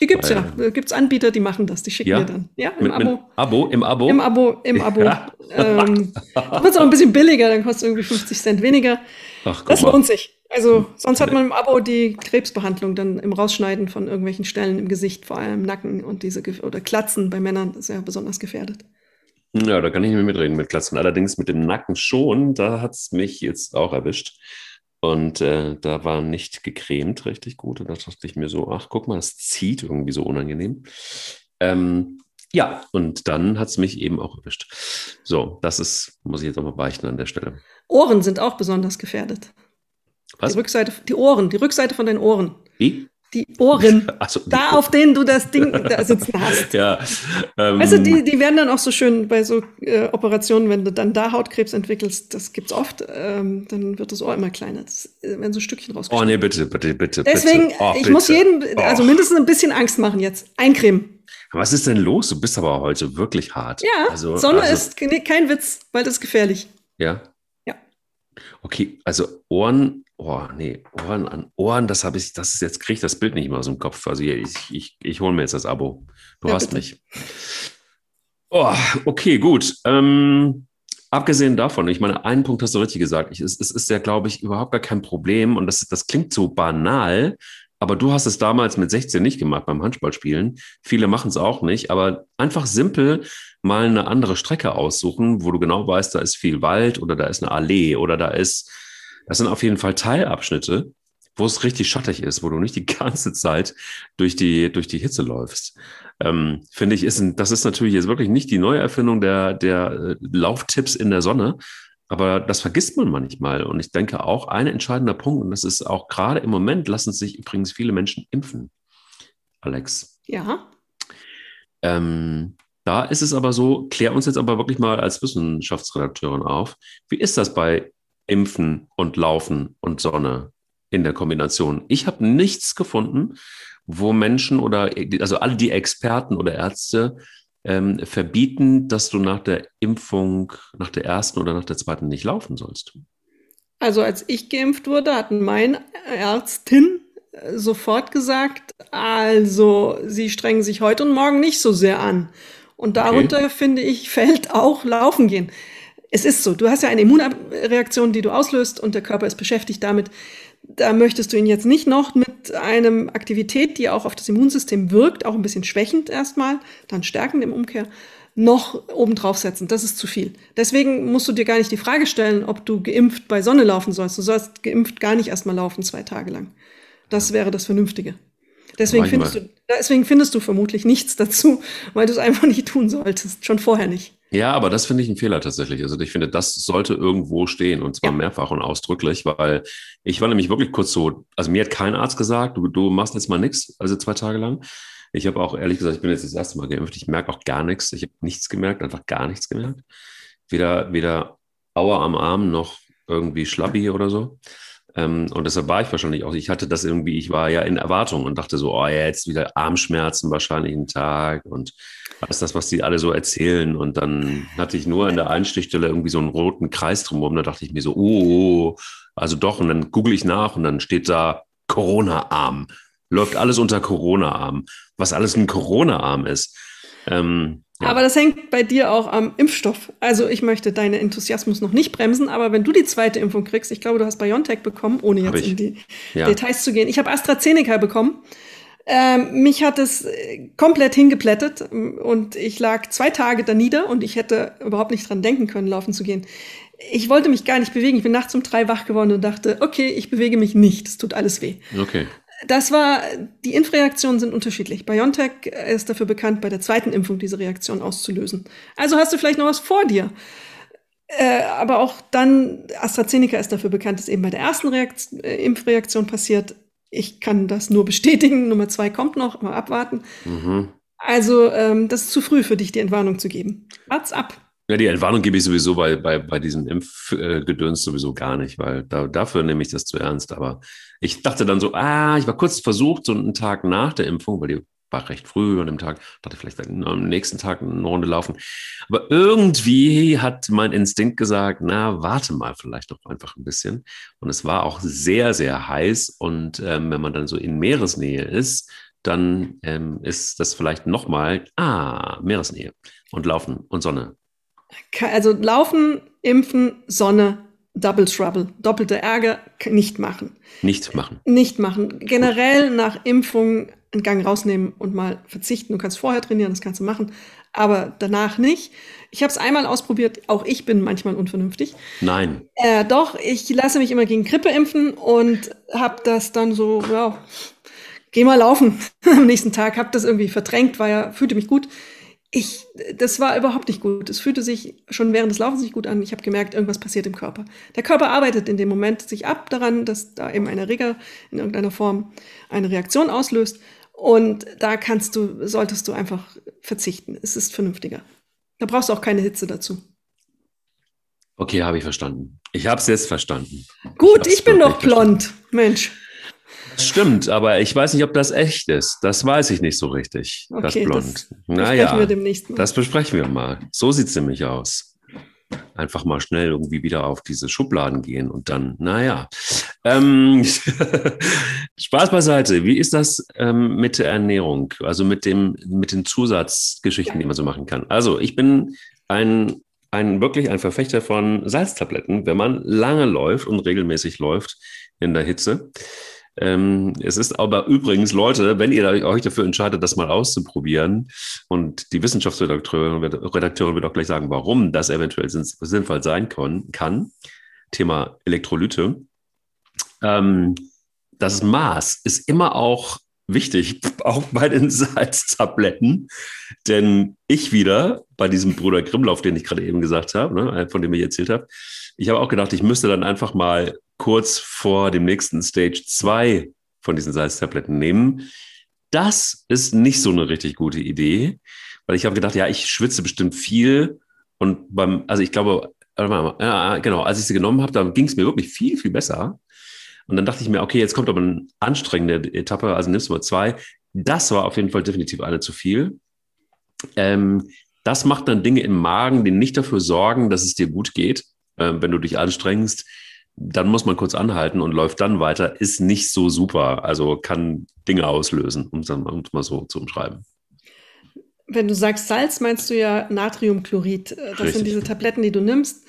Die gibt's Weil- ja. Da gibt's Anbieter, die machen das. Die schicken Ja? dir dann. Ja, im Mit, Abo. mit Abo, im Abo. Im Abo, im Abo. Ja. [LAUGHS] Ähm, wird es auch ein bisschen billiger, dann kostet es irgendwie 50 Cent weniger. Ach, Das lohnt sich. Also sonst hat man im Abo die Krebsbehandlung dann im Rausschneiden von irgendwelchen Stellen im Gesicht, vor allem im Nacken und diese oder Klatzen bei Männern, ist ja besonders gefährdet. Ja, da kann ich nicht mehr mitreden mit Klatzen. Allerdings mit dem Nacken schon, da hat es mich jetzt auch erwischt. Und äh, da war nicht gecremt richtig gut. Und da dachte ich mir so, ach, guck mal, das zieht irgendwie so unangenehm. Ähm, ja, und dann hat es mich eben auch erwischt. So, das ist, muss ich jetzt auch mal beichten an der Stelle. Ohren sind auch besonders gefährdet. Was? Die Rückseite, die Ohren, die Rückseite von den Ohren. Wie? Die Ohren. [LAUGHS] Achso, Da, auf denen du das Ding da sitzen [LAUGHS] hast. Ja. Ähm, du, die, die werden dann auch so schön bei so äh, Operationen, wenn du dann da Hautkrebs entwickelst, das gibt's oft, ähm, dann wird das Ohr immer kleiner. Das äh, werden so Stückchen oh, rausgeschnitten. nee, bitte, bitte, bitte. Deswegen, bitte. Oh, ich bitte. muss jedem, Oh. also mindestens ein bisschen Angst machen jetzt. Eincremen. Was ist denn los? Du bist aber heute wirklich hart. Ja, also, Sonne also, ist ke- kein Witz, weil das ist gefährlich. Ja. Ja. Okay, also Ohren, oh nee, Ohren an Ohren, das habe ich, das ist jetzt kriege ich das Bild nicht mehr aus dem Kopf. Also ich, ich, ich hole mir jetzt das Abo. Du Ja, hast bitte. mich. Oh, okay, gut. Ähm, abgesehen davon, ich meine, einen Punkt hast du richtig gesagt. Ich, es, es ist ja, glaube ich, überhaupt gar kein Problem und das, das klingt so banal, aber du hast es damals mit 16 nicht gemacht beim Handballspielen. Viele machen es auch nicht, aber einfach simpel mal eine andere Strecke aussuchen, wo du genau weißt, da ist viel Wald oder da ist eine Allee oder da ist, das sind auf jeden Fall Teilabschnitte, wo es richtig schattig ist, wo du nicht die [LAUGHS] ganze Zeit durch die, durch die Hitze läufst. Ähm, Finde ich, ist das ist natürlich jetzt wirklich nicht die Neuerfindung der, der äh, Lauftipps in der Sonne, aber das vergisst man manchmal. Und ich denke auch ein entscheidender Punkt, und das ist auch gerade im Moment, lassen sich übrigens viele Menschen impfen. Alex. Ja. Ähm, da ist es aber so, klär uns jetzt aber wirklich mal als Wissenschaftsredakteurin auf. Wie ist das bei Impfen und Laufen und Sonne in der Kombination? Ich habe nichts gefunden, wo Menschen oder also alle die Experten oder Ärzte ähm, verbieten, dass du nach der Impfung, nach der ersten oder nach der zweiten nicht laufen sollst. Also als ich geimpft wurde, hat meine Ärztin äh, sofort gesagt, also Sie strengen sich heute und morgen nicht so sehr an. Und darunter, finde ich, fällt auch Laufen gehen. Es ist so, du hast ja eine Immunreaktion, die du auslöst und der Körper ist beschäftigt damit. Da möchtest du ihn jetzt nicht noch mit einem Aktivität, die auch auf das Immunsystem wirkt, auch ein bisschen schwächend erstmal, dann stärkend im Umkehr, noch obendrauf setzen. Das ist zu viel. Deswegen musst du dir gar nicht die Frage stellen, ob du geimpft bei Sonne laufen sollst. Du sollst geimpft gar nicht erstmal laufen, zwei Tage lang. Das wäre das Vernünftige. Deswegen findest, du, deswegen findest du vermutlich nichts dazu, weil du es einfach nicht tun solltest, schon vorher nicht. Ja, aber das finde ich ein Fehler tatsächlich. Also ich finde, das sollte irgendwo stehen und zwar ja. mehrfach und ausdrücklich, weil ich war nämlich wirklich kurz so, also mir hat kein Arzt gesagt, du, du machst jetzt mal nichts, also zwei Tage lang. Ich habe auch ehrlich gesagt, ich bin jetzt das erste Mal geimpft, ich merke auch gar nichts. Ich habe nichts gemerkt, einfach gar nichts gemerkt. Weder, weder Aua am Arm noch irgendwie Schlappi oder so. Ähm, und deshalb war ich wahrscheinlich auch, ich hatte das irgendwie, ich war ja in Erwartung und dachte so, oh ja, jetzt wieder Armschmerzen wahrscheinlich einen Tag und ist das, was die alle so erzählen. Und dann hatte ich nur an der Einstichstelle irgendwie so einen roten Kreis drumherum. Da dachte ich mir so, oh, also doch. Und dann google ich nach und dann steht da Corona-Arm. Läuft alles unter Corona-Arm. Was alles ein Corona-Arm ist. Ähm, ja. Aber das hängt bei dir auch am Impfstoff. Also ich möchte deinen Enthusiasmus noch nicht bremsen, aber wenn du die zweite Impfung kriegst, ich glaube, du hast BioNTech bekommen, ohne jetzt in die ja. Details zu gehen. Ich habe AstraZeneca bekommen. Ähm, mich hat es äh, komplett hingeplättet und ich lag zwei Tage da nieder und ich hätte überhaupt nicht dran denken können, laufen zu gehen. Ich wollte mich gar nicht bewegen. Ich bin nachts um drei wach geworden und dachte, okay, ich bewege mich nicht. Es tut alles weh. Okay das war, die Impfreaktionen sind unterschiedlich. BioNTech ist dafür bekannt, bei der zweiten Impfung diese Reaktion auszulösen. Also hast du vielleicht noch was vor dir. Äh, aber auch dann, AstraZeneca ist dafür bekannt, dass eben bei der ersten Reakt äh, Impfreaktion passiert. Ich kann das nur bestätigen. [LAUGHS] Nummer zwei kommt noch, mal abwarten. Mhm. Also, ähm, das ist zu früh für dich, die Entwarnung zu geben. Wart's ab. Ja, die Entwarnung gebe ich sowieso bei, bei, bei diesem Impfgedöns sowieso gar nicht, weil da, dafür nehme ich das zu ernst. Aber ich dachte dann so, ah, ich war kurz versucht, so einen Tag nach der Impfung, weil die war recht früh an dem Tag, dachte vielleicht am nächsten Tag eine Runde laufen. Aber irgendwie hat mein Instinkt gesagt, na, warte mal vielleicht doch einfach ein bisschen. Und es war auch sehr, sehr heiß. Und ähm, wenn man dann so in Meeresnähe ist, dann ähm, ist das vielleicht nochmal, ah, Meeresnähe und Laufen und Sonne also Laufen, Impfen, Sonne, Double Trouble, doppelte Ärger, nicht machen. Nicht machen. Nicht machen. Generell nach Impfung einen Gang rausnehmen und mal verzichten. Du kannst vorher trainieren, das kannst du machen, aber danach nicht. Ich habe es einmal ausprobiert, auch ich bin manchmal unvernünftig. Nein. Äh, doch, ich lasse mich immer gegen Grippe impfen und habe das dann so, ja, geh mal laufen [LAUGHS] am nächsten Tag, habe das irgendwie verdrängt, war ja, fühlte mich gut ich, das war überhaupt nicht gut. Es fühlte sich schon während des Laufens nicht gut an. Ich habe gemerkt, irgendwas passiert im Körper. Der Körper arbeitet in dem Moment sich ab daran, dass da eben ein Erreger in irgendeiner Form eine Reaktion auslöst. Und da kannst du, solltest du einfach verzichten. Es ist vernünftiger. Da brauchst du auch keine Hitze dazu. Okay, habe ich verstanden. Ich habe es jetzt verstanden. Gut, ich, ich bin doch blond, Mensch. Stimmt, aber ich weiß nicht, ob das echt ist. Das weiß ich nicht so richtig, okay, das Blond. Das naja, wir demnächst mal. das besprechen wir mal. So sieht es nämlich aus. Einfach mal schnell irgendwie wieder auf diese Schubladen gehen und dann, naja. Ähm, [LAUGHS] Spaß beiseite. Wie ist das ähm, mit der Ernährung? Also mit, dem, mit den Zusatzgeschichten, die man so machen kann. Also ich bin ein ein, wirklich ein Verfechter von Salztabletten, wenn man lange läuft und regelmäßig läuft in der Hitze. Ähm, es ist aber übrigens, Leute, wenn ihr euch dafür entscheidet, das mal auszuprobieren, und die Wissenschaftsredakteurin Redakteurin wird auch gleich sagen, warum das eventuell sinnvoll sein kann, Thema Elektrolyte. Ähm, das Maß ist immer auch wichtig, [LAUGHS] auch bei den Salztabletten. Denn ich wieder, bei diesem Bruder Grimmlauf, den ich gerade eben gesagt habe, ne, von dem ich erzählt habe, ich habe auch gedacht, ich müsste dann einfach mal kurz vor dem nächsten Stage zwei von diesen Salztabletten nehmen. Das ist nicht so eine richtig gute Idee, weil ich habe gedacht, ja, ich schwitze bestimmt viel und beim, also ich glaube, ja, genau, als ich sie genommen habe, da ging es mir wirklich viel, viel besser. Und dann dachte ich mir, okay, jetzt kommt aber eine anstrengende Etappe, also nimmst du mal zwei. Das war auf jeden Fall definitiv eine zu viel. Ähm, das macht dann Dinge im Magen, die nicht dafür sorgen, dass es dir gut geht, äh, wenn du dich anstrengst dann muss man kurz anhalten und läuft dann weiter, ist nicht so super. Also kann Dinge auslösen, um es mal so zu umschreiben. Wenn du sagst Salz, meinst du ja Natriumchlorid. Äh, das Richtig. sind diese Tabletten, die du nimmst,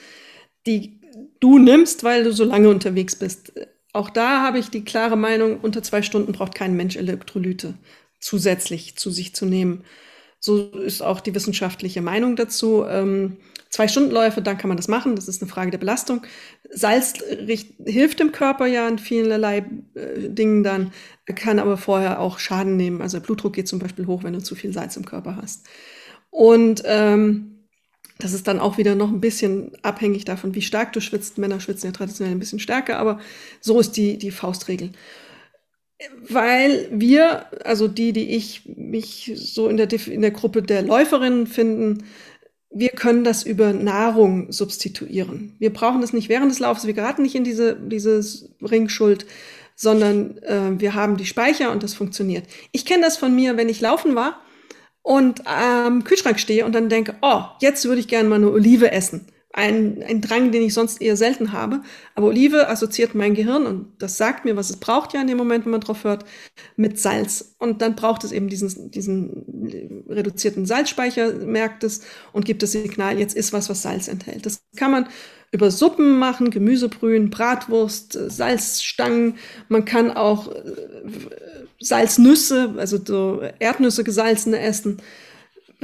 die du nimmst, weil du so lange unterwegs bist. Auch da habe ich die klare Meinung, unter zwei Stunden braucht kein Mensch Elektrolyte zusätzlich zu sich zu nehmen So ist auch die wissenschaftliche Meinung dazu. Ähm, zwei Stundenläufe, dann kann man das machen. Das ist eine Frage der Belastung. Salz hilft dem Körper ja in vielerlei äh, Dingen dann, kann aber vorher auch Schaden nehmen. Also der Blutdruck geht zum Beispiel hoch, wenn du zu viel Salz im Körper hast. Und ähm, das ist dann auch wieder noch ein bisschen abhängig davon, wie stark du schwitzt. Männer schwitzen ja traditionell ein bisschen stärker, aber so ist die, die Faustregel. Weil wir, also die, die ich mich so in der, in der Gruppe der Läuferinnen finden, wir können das über Nahrung substituieren. Wir brauchen das nicht während des Laufs, wir geraten nicht in diese, dieses Ringschuld, sondern äh, wir haben die Speicher und das funktioniert. Ich kenne das von mir, wenn ich laufen war und am Kühlschrank stehe und dann denke, oh, jetzt würde ich gerne mal eine Olive essen ein, ein Drang, den ich sonst eher selten habe. Aber Olive assoziiert mein Gehirn und das sagt mir, was es braucht ja in dem Moment, wenn man drauf hört, mit Salz. Und dann braucht es eben diesen, diesen reduzierten Salzspeicher, merkt es und gibt das Signal, jetzt ist was, was Salz enthält. Das kann man über Suppen machen, Gemüsebrühen, Bratwurst, Salzstangen. Man kann auch äh, Salznüsse, also so Erdnüsse gesalzene essen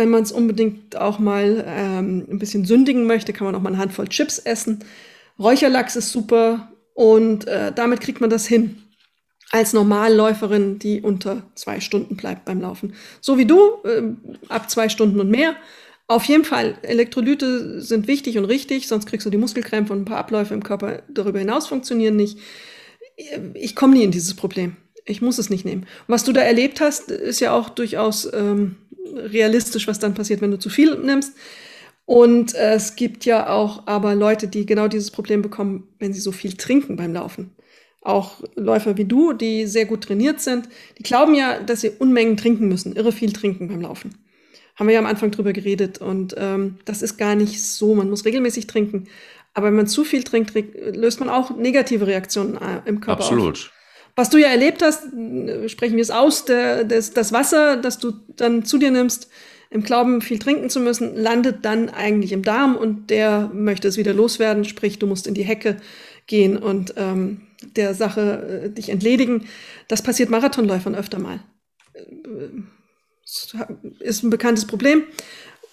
wenn man es unbedingt auch mal ähm, ein bisschen sündigen möchte, kann man auch mal eine Handvoll Chips essen. Räucherlachs ist super und äh, damit kriegt man das hin. Als Normalläuferin, die unter zwei Stunden bleibt beim Laufen. So wie du, äh, ab zwei Stunden und mehr. Auf jeden Fall, Elektrolyte sind wichtig und richtig, sonst kriegst du die Muskelkrämpfe und ein paar Abläufe im Körper darüber hinaus funktionieren nicht. Ich komme nie in dieses Problem. Ich muss es nicht nehmen. Was du da erlebt hast, ist ja auch durchaus ähm, realistisch, was dann passiert, wenn du zu viel nimmst. Und äh, es gibt ja auch aber Leute, die genau dieses Problem bekommen, wenn sie so viel trinken beim Laufen. Auch Läufer wie du, die sehr gut trainiert sind, die glauben ja, dass sie Unmengen trinken müssen, irre viel trinken beim Laufen. Haben wir ja am Anfang drüber geredet und ähm, das ist gar nicht so. Man muss regelmäßig trinken. Aber wenn man zu viel trinkt, löst man auch negative Reaktionen äh, im Körper Absolut. Auf. Was du ja erlebt hast, sprechen wir es aus, der, das, das Wasser, das du dann zu dir nimmst, im Glauben, viel trinken zu müssen, landet dann eigentlich im Darm und der möchte es wieder loswerden, sprich, du musst in die Hecke gehen und ähm, der Sache äh, dich entledigen. Das passiert Marathonläufern öfter mal. Äh, ist ein bekanntes Problem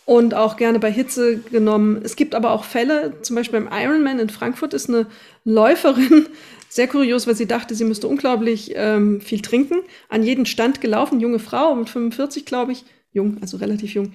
und auch gerne bei Hitze genommen. Es gibt aber auch Fälle, zum Beispiel beim Ironman in Frankfurt ist eine Läuferin sehr kurios, weil sie dachte, sie müsste unglaublich ähm, viel trinken. An jeden Stand gelaufen, junge Frau mit 45, glaube ich, jung, also relativ jung,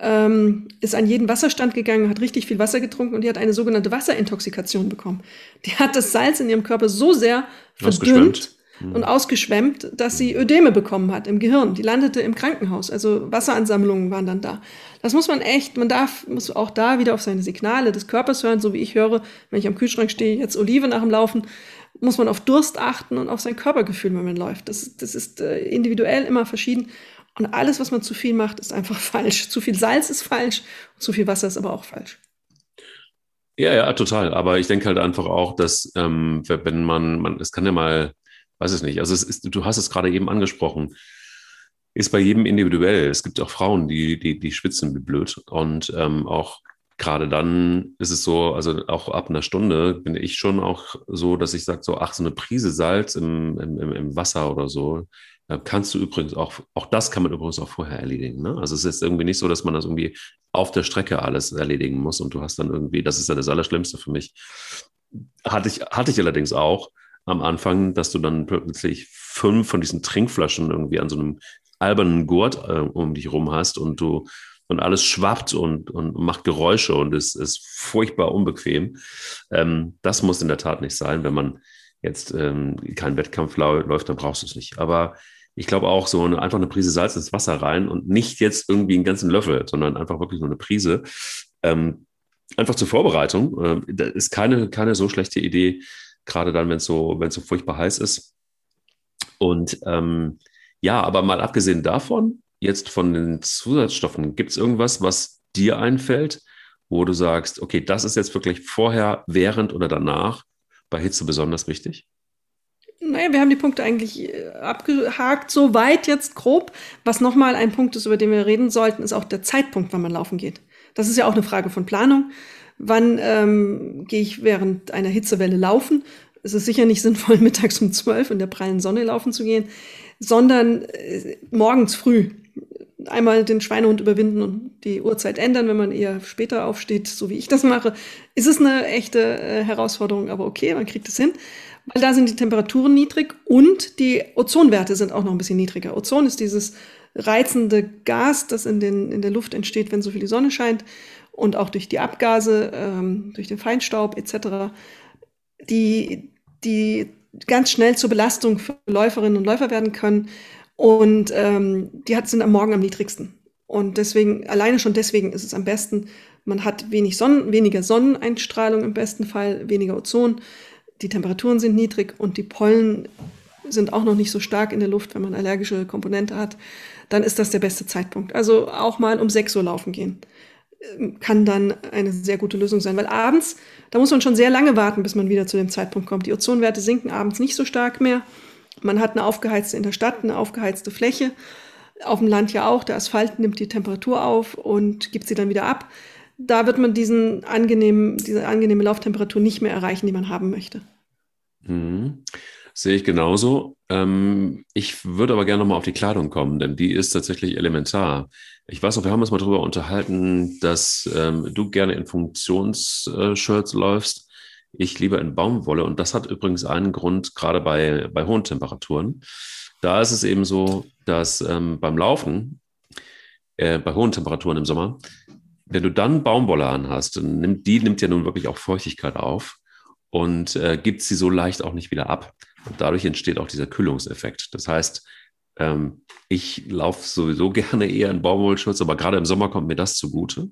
ähm, ist an jeden Wasserstand gegangen, hat richtig viel Wasser getrunken und die hat eine sogenannte Wasserintoxikation bekommen. Die hat das Salz in ihrem Körper so sehr verdünnt und ausgeschwemmt, dass sie Ödeme bekommen hat im Gehirn. Die landete im Krankenhaus. Also Wasseransammlungen waren dann da. Das muss man echt, man darf, muss auch da wieder auf seine Signale des Körpers hören, so wie ich höre, wenn ich am Kühlschrank stehe, jetzt Olive nach dem Laufen, muss man auf Durst achten und auf sein Körpergefühl, wenn man läuft. Das, das ist äh, individuell immer verschieden. Und alles, was man zu viel macht, ist einfach [LAUGHS] falsch. Zu viel Salz ist falsch, zu viel Wasser ist aber auch falsch. Ja, ja, total. Aber ich denke halt einfach auch, dass ähm, wenn man, man, es kann ja mal, weiß es nicht, also es ist, du hast es gerade eben angesprochen, ist bei jedem individuell. Es gibt auch Frauen, die, die, die schwitzen wie blöd. Und ähm, auch gerade dann ist es so, also auch ab einer Stunde bin ich schon auch so, dass ich sage, so, ach, so eine Prise Salz im, im, im Wasser oder so, kannst du übrigens auch, auch das kann man übrigens auch vorher erledigen. Ne? Also es ist irgendwie nicht so, dass man das irgendwie auf der Strecke alles erledigen muss und du hast dann irgendwie, das ist ja das Allerschlimmste für mich. Hatte ich, hatte ich allerdings auch am Anfang, dass du dann plötzlich fünf von diesen Trinkflaschen irgendwie an so einem albernen Gurt äh, um dich rum hast und du und alles schwappt und, und macht Geräusche und ist, ist furchtbar unbequem. Ähm, das muss in der Tat nicht sein. Wenn man jetzt ähm, keinen Wettkampf läuft, dann brauchst du es nicht. Aber ich glaube auch so eine, einfach eine Prise Salz ins Wasser rein und nicht jetzt irgendwie einen ganzen Löffel, sondern einfach wirklich nur eine Prise. Ähm, einfach zur Vorbereitung. Äh, das ist keine, keine so schlechte Idee, gerade dann, wenn es so, wenn es so furchtbar heiß ist. Und ähm, ja, aber mal abgesehen davon, jetzt von den Zusatzstoffen, gibt es irgendwas, was dir einfällt, wo du sagst, okay, das ist jetzt wirklich vorher, während oder danach bei Hitze besonders wichtig? Naja, wir haben die Punkte eigentlich äh, abgehakt, so weit jetzt grob. Was nochmal ein Punkt ist, über den wir reden sollten, ist auch der Zeitpunkt, wann man laufen geht. Das ist ja auch eine Frage von Planung. Wann ähm, gehe ich während einer Hitzewelle laufen? Es ist sicher nicht sinnvoll, [LAUGHS] mittags um zwölf in der prallen Sonne laufen zu gehen, sondern äh, morgens früh einmal den Schweinehund überwinden und die Uhrzeit ändern, wenn man eher später aufsteht, so wie ich das mache, ist es eine echte äh, Herausforderung, aber okay, man kriegt es hin. Weil da sind die Temperaturen niedrig und die Ozonwerte sind auch noch ein bisschen niedriger. Ozon ist dieses reizende Gas, das in, den, in der Luft entsteht, wenn so viel die Sonne scheint und auch durch die Abgase, ähm, durch den Feinstaub etc., die, die ganz schnell zur Belastung für Läuferinnen und Läufer werden können. Und ähm, die hat, sind am Morgen am niedrigsten. Und deswegen, alleine schon deswegen ist es am besten, man hat wenig Sonnen, weniger Sonneneinstrahlung im besten Fall, weniger Ozon, die Temperaturen sind niedrig und die Pollen sind auch noch nicht so stark in der Luft, wenn man allergische Komponente hat, dann ist das der beste Zeitpunkt. Also auch mal um 6 Uhr laufen gehen ähm, kann dann eine sehr gute Lösung sein, weil abends, da muss man schon sehr lange warten, bis man wieder zu dem Zeitpunkt kommt. Die Ozonwerte sinken abends nicht so stark mehr. Man hat eine aufgeheizte in der Stadt, eine aufgeheizte Fläche. Auf dem Land ja auch. Der Asphalt nimmt die Temperatur auf und gibt sie dann wieder ab. Da wird man diesen angenehmen, diese angenehme Lauftemperatur nicht mehr erreichen, die man haben möchte. Mhm. Sehe ich genauso. Ähm, ich würde aber gerne nochmal auf die Kleidung kommen, denn die ist tatsächlich elementar. Ich weiß noch, wir haben uns mal darüber unterhalten, dass ähm, du gerne in Funktionsshirts läufst. Ich lieber in Baumwolle. Und das hat übrigens einen Grund, gerade bei, bei hohen Temperaturen. Da ist es eben so, dass ähm, beim Laufen, äh, bei hohen Temperaturen im Sommer, wenn du dann Baumwolle anhast, nimmt, die nimmt ja nun wirklich auch Feuchtigkeit auf und äh, gibt sie so leicht auch nicht wieder ab. Und dadurch entsteht auch dieser Kühlungseffekt. Das heißt, ähm, ich laufe sowieso [LAUGHS] gerne eher in Baumwollschutz, aber gerade im Sommer kommt mir das zugute.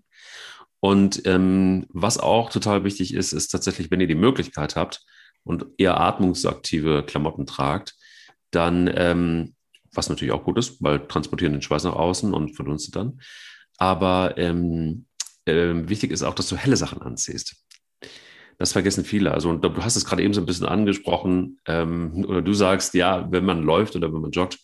Und ähm, was auch total wichtig ist, ist tatsächlich, wenn ihr die Möglichkeit habt und eher atmungsaktive Klamotten tragt, dann, ähm, was natürlich auch gut ist, weil transportieren den Schweiß nach außen und verdunstet dann. Aber ähm, äh, wichtig ist auch, dass du helle Sachen anziehst. Das vergessen viele. Also, du hast es gerade eben so ein bisschen angesprochen, ähm, oder du sagst, ja, wenn man läuft oder wenn man joggt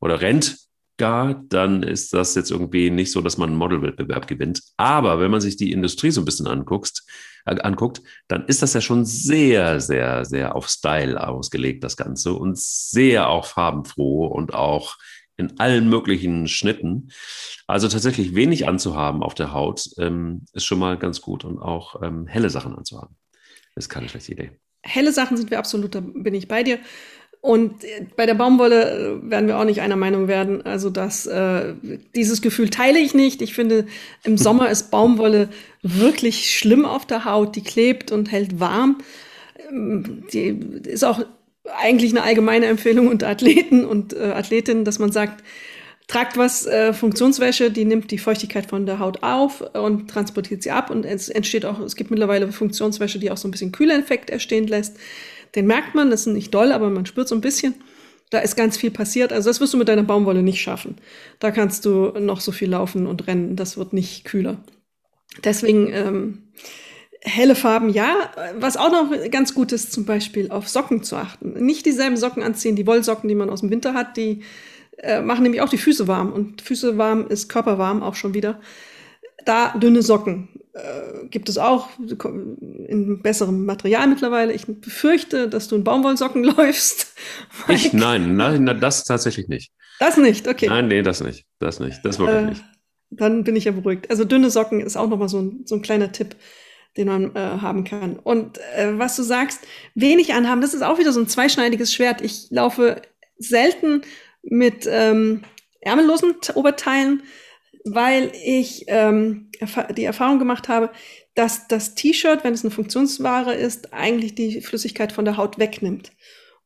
oder rennt gar, dann ist das jetzt irgendwie nicht so, dass man einen Modelwettbewerb gewinnt. Aber wenn man sich die Industrie so ein bisschen anguckt, äh, anguckt, dann ist das ja schon sehr, sehr, sehr auf Style ausgelegt, das Ganze, und sehr auch farbenfroh und auch in allen möglichen Schnitten. Also tatsächlich wenig anzuhaben auf der Haut ähm, ist schon mal ganz gut und auch ähm, helle Sachen anzuhaben. Ist keine schlechte Idee. Helle Sachen sind wir absolut, da bin ich bei dir. Und äh, bei der Baumwolle äh, werden wir auch nicht einer Meinung werden. Also das, äh, dieses Gefühl teile ich nicht. Ich finde, im Sommer ist Baumwolle wirklich schlimm auf der Haut. Die klebt und hält warm. Ähm, die ist auch eigentlich eine allgemeine Empfehlung unter Athleten und äh, Athletinnen, dass man sagt, tragt was äh, Funktionswäsche, die nimmt die Feuchtigkeit von der Haut auf und transportiert sie ab und es entsteht auch, es gibt mittlerweile Funktionswäsche, die auch so ein bisschen Kühleffekt entstehen lässt. Den merkt man, das ist nicht doll, aber man spürt so ein bisschen. Da ist ganz viel passiert. Also das wirst du mit deiner Baumwolle nicht schaffen. Da kannst du noch so viel laufen und rennen. Das wird nicht kühler. Deswegen ähm, helle Farben, ja. Was auch noch ganz gut ist, zum Beispiel auf Socken zu achten. Nicht dieselben Socken anziehen, die Wollsocken, die man aus dem Winter hat, die äh, machen nämlich auch die Füße warm. Und Füße warm ist Körper warm auch schon wieder. Da dünne Socken äh, gibt es auch in besserem Material mittlerweile. Ich befürchte, dass du in Baumwollsocken [LAUGHS] läufst. Ich? Nein, nein, das tatsächlich nicht. Das nicht, okay. Nein, nee, das nicht. Das nicht. Das wirklich äh, nicht. Dann bin ich ja beruhigt. Also dünne Socken ist auch nochmal so ein, so ein kleiner Tipp, den man äh, haben kann. Und äh, was du sagst, wenig anhaben, das ist auch wieder so ein zweischneidiges Schwert. Ich laufe selten mit ähm, ärmellosen Oberteilen, weil ich ähm, die Erfahrung gemacht habe, dass das T-Shirt, wenn es eine Funktionsware ist, eigentlich die Flüssigkeit von der Haut wegnimmt.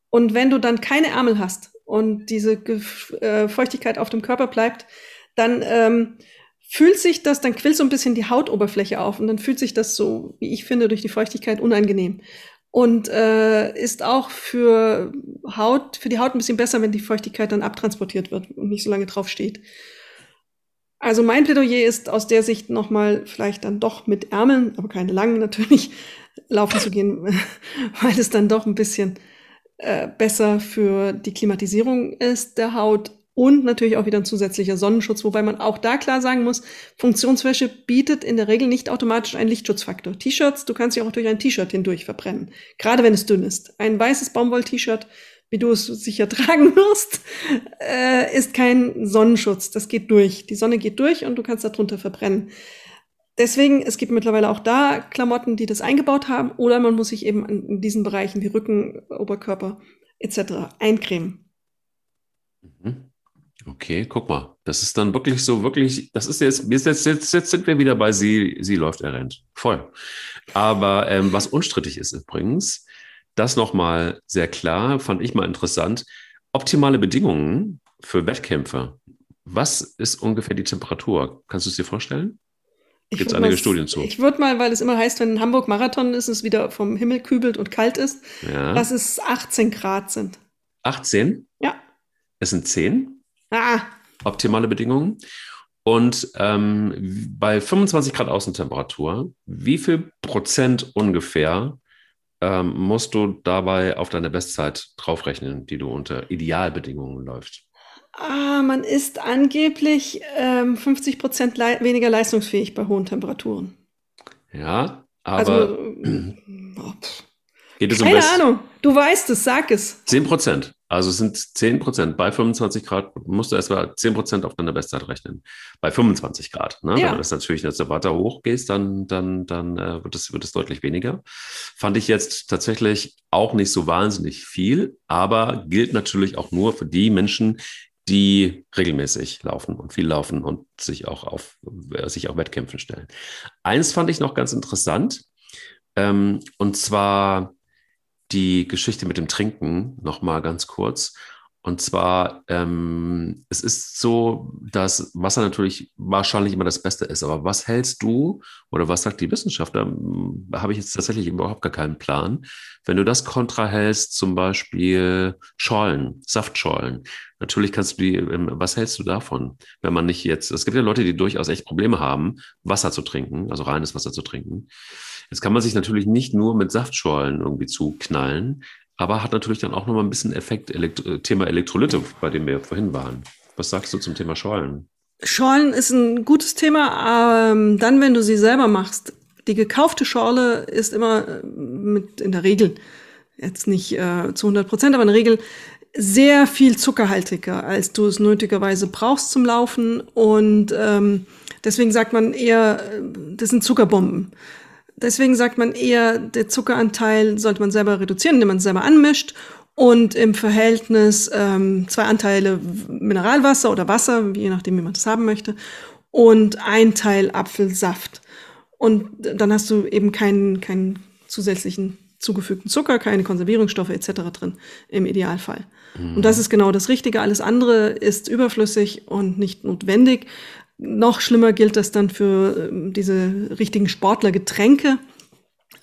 Und wenn du dann keine Ärmel hast und diese äh, Feuchtigkeit auf dem Körper bleibt, dann ähm, fühlt sich das, dann quillt so ein bisschen die Hautoberfläche auf und dann fühlt sich das so, wie ich finde, durch die Feuchtigkeit unangenehm. Und äh, ist auch für Haut, für die Haut ein bisschen besser, wenn die Feuchtigkeit dann abtransportiert wird und nicht so lange drauf steht. Also mein Plädoyer ist aus der Sicht nochmal vielleicht dann doch mit Ärmeln, aber keine langen natürlich, laufen zu gehen, [LAUGHS] weil es dann doch ein bisschen äh, besser für die Klimatisierung ist der Haut und natürlich auch wieder ein zusätzlicher Sonnenschutz, wobei man auch da klar sagen muss, Funktionswäsche bietet in der Regel nicht automatisch einen Lichtschutzfaktor. T-Shirts, du kannst sie auch durch ein T-Shirt hindurch verbrennen, gerade wenn es dünn ist. Ein weißes Baumwoll-T-Shirt wie du es sicher [LAUGHS] tragen wirst, äh, ist kein Sonnenschutz. Das geht durch. Die Sonne geht durch und du kannst darunter verbrennen. Deswegen, es gibt mittlerweile auch da Klamotten, die das eingebaut haben, oder man muss sich eben in diesen Bereichen wie Rücken, Oberkörper etc. eincremen. Mhm. Okay, guck mal. Das ist dann wirklich so, wirklich, das ist jetzt, jetzt, jetzt, jetzt sind wir wieder bei sie, sie läuft, er rennt. Voll. Aber ähm, was unstrittig ist übrigens, das nochmal sehr klar, fand ich mal interessant. Optimale Bedingungen für Wettkämpfe. Was ist ungefähr die Temperatur? Kannst du es dir vorstellen? Gibt es einige Studien zu? Ich würde mal, weil es immer heißt, wenn in Hamburg Marathon ist, es wieder vom Himmel kübelt und kalt ist, ja. dass es 18 Grad sind. 18? Ja. Es sind 10? Ah. Optimale Bedingungen. Und ähm, bei 25 Grad Außentemperatur, wie viel Prozent ungefähr ähm, musst du dabei auf deine Bestzeit draufrechnen, die du unter Idealbedingungen läufst? Ah, man ist angeblich ähm, 50 Prozent le weniger leistungsfähig bei hohen Temperaturen. Ja, aber. Also, [CLEARS THROAT] oh, geht es keine um Ahnung. Du weißt es, sag es. 10 Prozent. Also es sind 10 Prozent. Bei 25 Grad musst du erstmal 10 Prozent auf deine Bestzeit rechnen. Bei 25 Grad. Ne? Ja. Wenn du das natürlich jetzt weiter hochgehst, dann, dann, dann äh, wird, es, wird es deutlich weniger. Fand ich jetzt tatsächlich auch nicht so wahnsinnig viel, aber gilt natürlich auch nur für die Menschen, die regelmäßig laufen und viel laufen und sich auch auf äh, sich auch Wettkämpfen stellen. Eins fand ich noch ganz interessant, ähm, und zwar die Geschichte mit dem Trinken noch mal ganz kurz. Und zwar, ähm, es ist so, dass Wasser natürlich wahrscheinlich immer das Beste ist. Aber was hältst du oder was sagt die Wissenschaft? Da hm, habe ich jetzt tatsächlich überhaupt gar keinen Plan. Wenn du das kontra hältst, zum Beispiel Schorlen, Saftschorlen. Natürlich kannst du die, ähm, was hältst du davon, wenn man nicht jetzt, es gibt ja Leute, die durchaus echt Probleme haben, Wasser zu trinken, also reines Wasser zu trinken. Jetzt kann man sich natürlich nicht nur mit Saftschorlen irgendwie zuknallen aber hat natürlich dann auch nochmal ein bisschen Effekt, Elekt äh, Thema Elektrolyte, bei dem wir vorhin waren. Was sagst du zum Thema Schorlen? Schorlen ist ein gutes Thema, ähm, dann, wenn du sie selber machst. Die gekaufte Schorle ist immer äh, mit, in der Regel, jetzt nicht äh, zu 100 Prozent, aber in der Regel sehr viel zuckerhaltiger, als du es nötigerweise brauchst zum Laufen. Und ähm, deswegen sagt man eher, äh, das sind Zuckerbomben. Deswegen sagt man eher, der Zuckeranteil sollte man selber reduzieren, indem man es selber anmischt und im Verhältnis ähm, zwei Anteile Mineralwasser oder Wasser, je nachdem, wie man das haben möchte, und ein Teil Apfelsaft. Und dann hast du eben keinen, keinen zusätzlichen zugefügten Zucker, keine Konservierungsstoffe etc. drin im Idealfall. Mhm. Und das ist genau das Richtige. Alles andere ist überflüssig und nicht notwendig. Noch schlimmer gilt das dann für ähm, diese richtigen Sportlergetränke,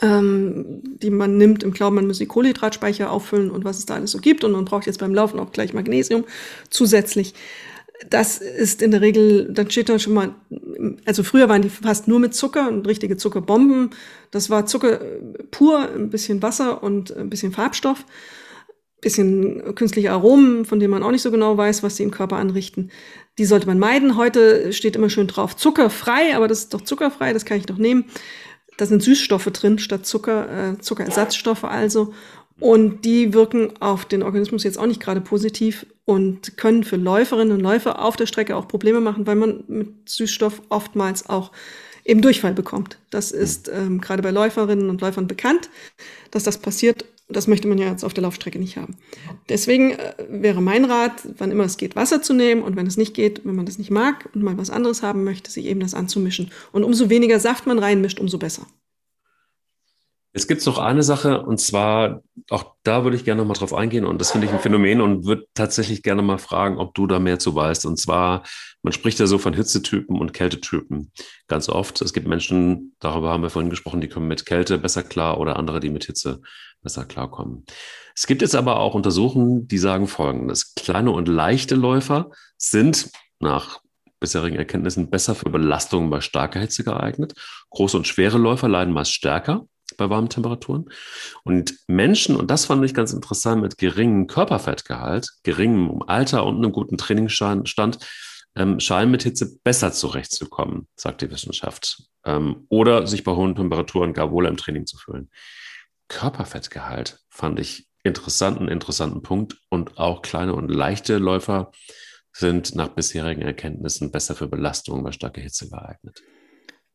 ähm, die man nimmt im Glauben, man müsse die Kohlenhydratspeicher auffüllen und was es da alles so gibt. Und man braucht jetzt beim Laufen auch gleich Magnesium zusätzlich. Das ist in der Regel, dann steht dann schon mal, also früher waren die fast nur mit Zucker und richtige Zuckerbomben. Das war Zucker pur, ein bisschen Wasser und ein bisschen Farbstoff bisschen künstliche Aromen, von denen man auch nicht so genau weiß, was sie im Körper anrichten. Die sollte man meiden. Heute steht immer schön drauf zuckerfrei, aber das ist doch zuckerfrei, das kann ich doch nehmen. Da sind Süßstoffe drin statt Zucker, äh, Zuckerersatzstoffe also. Und die wirken auf den Organismus jetzt auch nicht gerade positiv und können für Läuferinnen und Läufer auf der Strecke auch Probleme machen, weil man mit Süßstoff oftmals auch eben Durchfall bekommt. Das ist ähm, gerade bei Läuferinnen und Läufern bekannt, dass das passiert das möchte man ja jetzt auf der Laufstrecke nicht haben. Deswegen äh, wäre mein Rat, wann immer es geht, Wasser zu nehmen und wenn es nicht geht, wenn man das nicht mag und mal was anderes haben möchte, sich eben das anzumischen. Und umso weniger Saft man reinmischt, umso besser. Es gibt noch eine Sache, und zwar, auch da würde ich gerne noch mal drauf eingehen, und das finde ich ein Phänomen und würde tatsächlich gerne mal fragen, ob du da mehr zu weißt. Und zwar, man spricht ja so von Hitzetypen und Kältetypen ganz oft. Es gibt Menschen, darüber haben wir vorhin gesprochen, die kommen mit Kälte besser klar oder andere, die mit Hitze besser klarkommen. Es gibt jetzt aber auch Untersuchungen, die sagen Folgendes. Kleine und leichte Läufer sind nach bisherigen Erkenntnissen besser für Belastungen bei starker Hitze geeignet. Große und schwere Läufer leiden meist stärker bei warmen Temperaturen. Und Menschen, und das fand ich ganz interessant, mit geringem Körperfettgehalt, geringem Alter und einem guten Trainingsstand, ähm, scheinen mit Hitze besser zurechtzukommen, sagt die Wissenschaft. Ähm, oder sich bei hohen Temperaturen gar wohler im Training zu fühlen. Körperfettgehalt fand ich interessanten, interessanten Punkt. Und auch kleine und leichte Läufer sind nach bisherigen Erkenntnissen besser für Belastungen bei starker Hitze geeignet.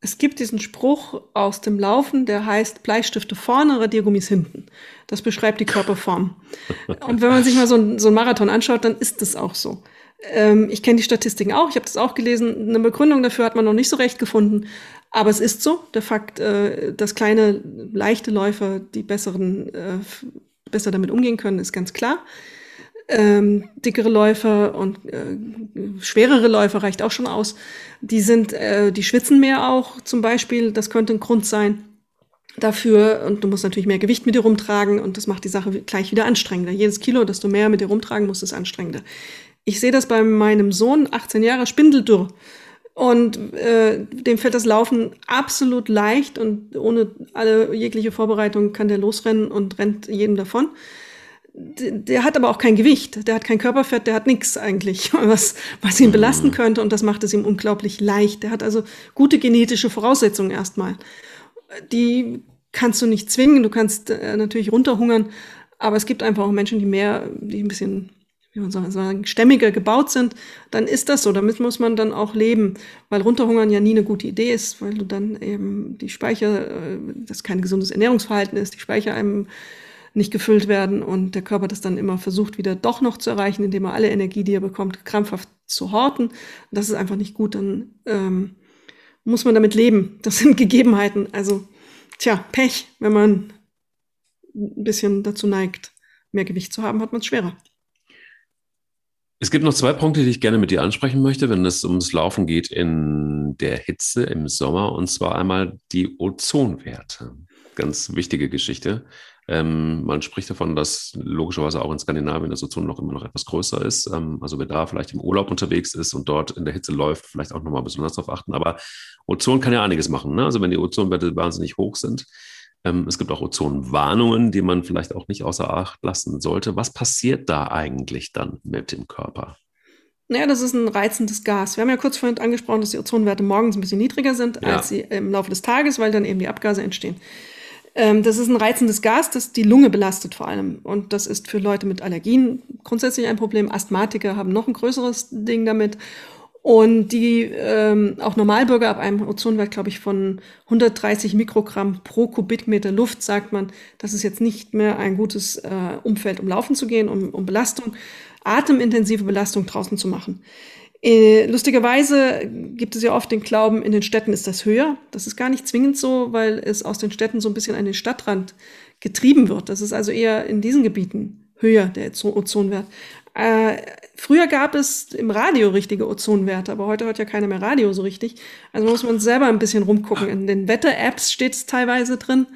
Es gibt diesen Spruch aus dem Laufen, der heißt Bleistifte vorne, Radiergummis hinten. Das beschreibt die Körperform. Und wenn man sich mal so ein, so ein Marathon anschaut, dann ist das auch so. Ähm, ich kenne die Statistiken auch, ich habe das auch gelesen. Eine Begründung dafür hat man noch nicht so recht gefunden. Aber es ist so, der Fakt, äh, dass kleine, leichte Läufer die besseren, äh, besser damit umgehen können, ist ganz klar. Ähm, dickere Läufer und äh, schwerere Läufer reicht auch schon aus. Die sind, äh, die schwitzen mehr auch zum Beispiel. Das könnte ein Grund sein dafür. Und du musst natürlich mehr Gewicht mit dir rumtragen und das macht die Sache gleich wieder anstrengender. Jedes Kilo, das du mehr mit dir rumtragen musst, ist anstrengender. Ich sehe das bei meinem Sohn, 18 Jahre, spindeldürr. Und äh, dem fällt das Laufen absolut leicht und ohne alle jegliche Vorbereitung kann der losrennen und rennt jedem davon. Der, der hat aber auch kein Gewicht, der hat kein Körperfett, der hat nichts eigentlich, [LAUGHS] was, was ihn belasten könnte und das macht es ihm unglaublich leicht. Der hat also gute genetische Voraussetzungen erstmal. Die kannst du nicht zwingen, du kannst äh, natürlich runterhungern, aber es gibt einfach auch Menschen, die mehr, die ein bisschen wie man sagen, stämmiger gebaut sind, dann ist das so. Damit muss man dann auch leben, weil runterhungern ja nie eine gute Idee ist, weil du dann eben die Speicher, äh, das kein gesundes Ernährungsverhalten ist, die Speicher einem nicht gefüllt werden und der Körper das dann immer versucht, wieder doch noch zu erreichen, indem er alle Energie, die er bekommt, krampfhaft zu horten. Das ist einfach nicht gut, dann ähm, muss man damit leben. [LAUGHS] Das sind Gegebenheiten. Also, tja, Pech, wenn man ein bisschen dazu neigt, mehr Gewicht zu haben, hat man es schwerer. Es gibt noch zwei Punkte, die ich gerne mit dir ansprechen möchte, wenn es ums Laufen geht in der Hitze im Sommer. Und zwar einmal die Ozonwerte. Ganz wichtige Geschichte. Ähm, man spricht davon, dass logischerweise auch in Skandinavien das Ozon noch immer noch etwas größer ist. Ähm, also wer da vielleicht im Urlaub unterwegs ist und dort in der Hitze läuft, vielleicht auch nochmal besonders darauf achten. Aber Ozon kann ja einiges machen. Ne? Also wenn die Ozonwerte wahnsinnig hoch sind, es gibt auch Ozonwarnungen, die man vielleicht auch nicht außer Acht lassen sollte. Was passiert da eigentlich dann mit dem Körper? Naja, das ist ein reizendes Gas. Wir haben ja kurz vorhin angesprochen, dass die Ozonwerte morgens ein bisschen niedriger sind ja. als sie im Laufe des Tages, weil dann eben die Abgase entstehen. Ähm, das ist ein reizendes Gas, das die Lunge belastet vor allem. Und das ist für Leute mit Allergien grundsätzlich ein Problem. Asthmatiker haben noch ein größeres Ding damit. Und die ähm, auch Normalbürger ab einem Ozonwert, glaube ich, von 130 Mikrogramm pro Kubikmeter Luft sagt man, das ist jetzt nicht mehr ein gutes äh, Umfeld, um laufen zu gehen, um, um Belastung, atemintensive Belastung draußen zu machen. Äh, lustigerweise gibt es ja oft den Glauben, in den Städten ist das höher. Das ist gar nicht zwingend so, weil es aus den Städten so ein bisschen an den Stadtrand getrieben wird. Das ist also eher in diesen Gebieten höher, der Ozonwert. Äh, früher gab es im Radio richtige Ozonwerte, aber heute hört ja keiner mehr Radio so richtig. Also muss man selber ein bisschen rumgucken. In den Wetter-Apps steht es teilweise drin,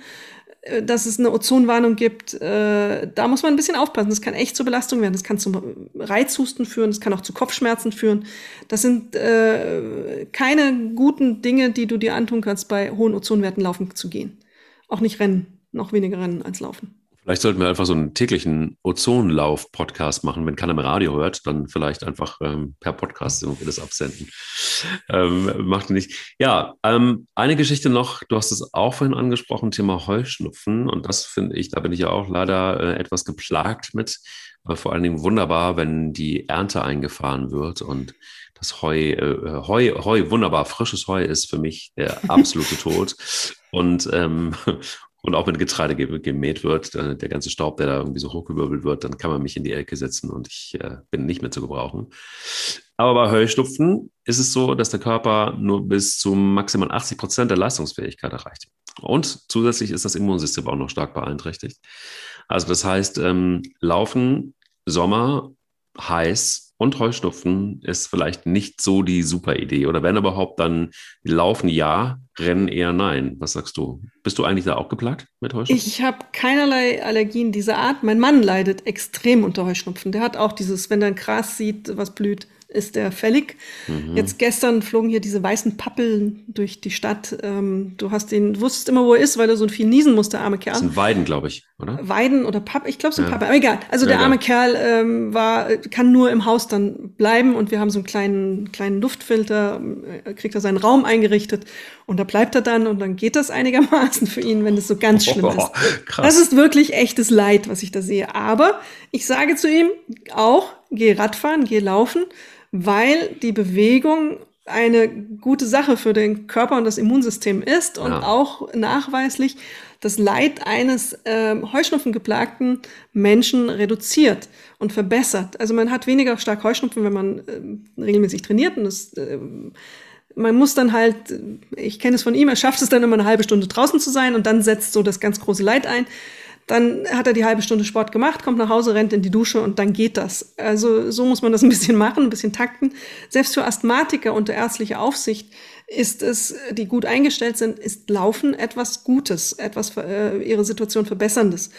äh, dass es eine Ozonwarnung gibt. Äh, da muss man ein bisschen aufpassen. Das kann echt zur Belastung werden. Das kann zum Reizhusten führen. Das kann auch zu Kopfschmerzen führen. Das sind äh, keine guten Dinge, die du dir antun kannst, bei hohen Ozonwerten laufen zu gehen. Auch nicht rennen. Noch weniger rennen als laufen. Vielleicht sollten wir einfach so einen täglichen Ozonlauf-Podcast machen. Wenn keiner mehr Radio hört, dann vielleicht einfach ähm, per Podcast irgendwie das absenden. Ähm, macht nicht. Ja, ähm, eine Geschichte noch. Du hast es auch vorhin angesprochen, Thema Heuschnupfen. Und das finde ich, da bin ich ja auch leider äh, etwas geplagt mit. Aber vor allen Dingen wunderbar, wenn die Ernte eingefahren wird und das Heu, äh, Heu, Heu, wunderbar, frisches Heu ist für mich der absolute [LAUGHS] Tod. Und ähm, und auch wenn Getreide gemäht wird, der ganze Staub, der da irgendwie so hochgewirbelt wird, dann kann man mich in die Ecke setzen und ich äh, bin nicht mehr zu gebrauchen. Aber bei Heuschnupfen ist es so, dass der Körper nur bis zu maximal 80 Prozent der Leistungsfähigkeit erreicht. Und zusätzlich ist das Immunsystem auch noch stark beeinträchtigt. Also das heißt, ähm, Laufen, Sommer, heiß, und Heuschnupfen ist vielleicht nicht so die super Idee. Oder wenn überhaupt, dann laufen ja, rennen eher nein. Was sagst du? Bist du eigentlich da auch geplagt mit Heuschnupfen? Ich habe keinerlei Allergien dieser Art. Mein Mann leidet extrem unter Heuschnupfen. Der hat auch dieses, wenn er ein Gras sieht, was blüht, ist der fällig. Mhm. Jetzt gestern flogen hier diese weißen Pappeln durch die Stadt. Ähm, du hast den, du wusstest immer, wo er ist, weil er so viel niesen musste, arme Kerl. Das sind Weiden, glaube ich, oder? Weiden oder Papp, ich glaube, es sind ja. Pappeln, aber egal. Also ja, der arme ja. Kerl ähm, war, kann nur im Haus dann bleiben und wir haben so einen kleinen, kleinen Luftfilter, äh, kriegt er seinen Raum eingerichtet und da bleibt er dann und dann geht das einigermaßen für ihn, wenn es so ganz schlimm oh, ist. Krass. Das ist wirklich echtes Leid, was ich da sehe. Aber ich sage zu ihm auch, geh Radfahren, geh laufen, weil die Bewegung eine gute Sache für den Körper und das Immunsystem ist und ja. auch nachweislich das Leid eines äh, Heuschnupfengeplagten Menschen reduziert und verbessert. Also man hat weniger stark Heuschnupfen, wenn man äh, regelmäßig trainiert und das äh, man muss dann halt, ich kenne es von ihm, er schafft es dann immer eine halbe Stunde draußen zu sein und dann setzt so das ganz große Leid ein. Dann hat er die halbe Stunde Sport gemacht, kommt nach Hause, rennt in die Dusche und dann geht das. Also so muss man das ein bisschen machen, ein bisschen takten. Selbst für Asthmatiker unter ärztlicher Aufsicht ist es, die gut eingestellt sind, ist Laufen etwas Gutes, etwas für, äh, ihre Situation verbesserndes.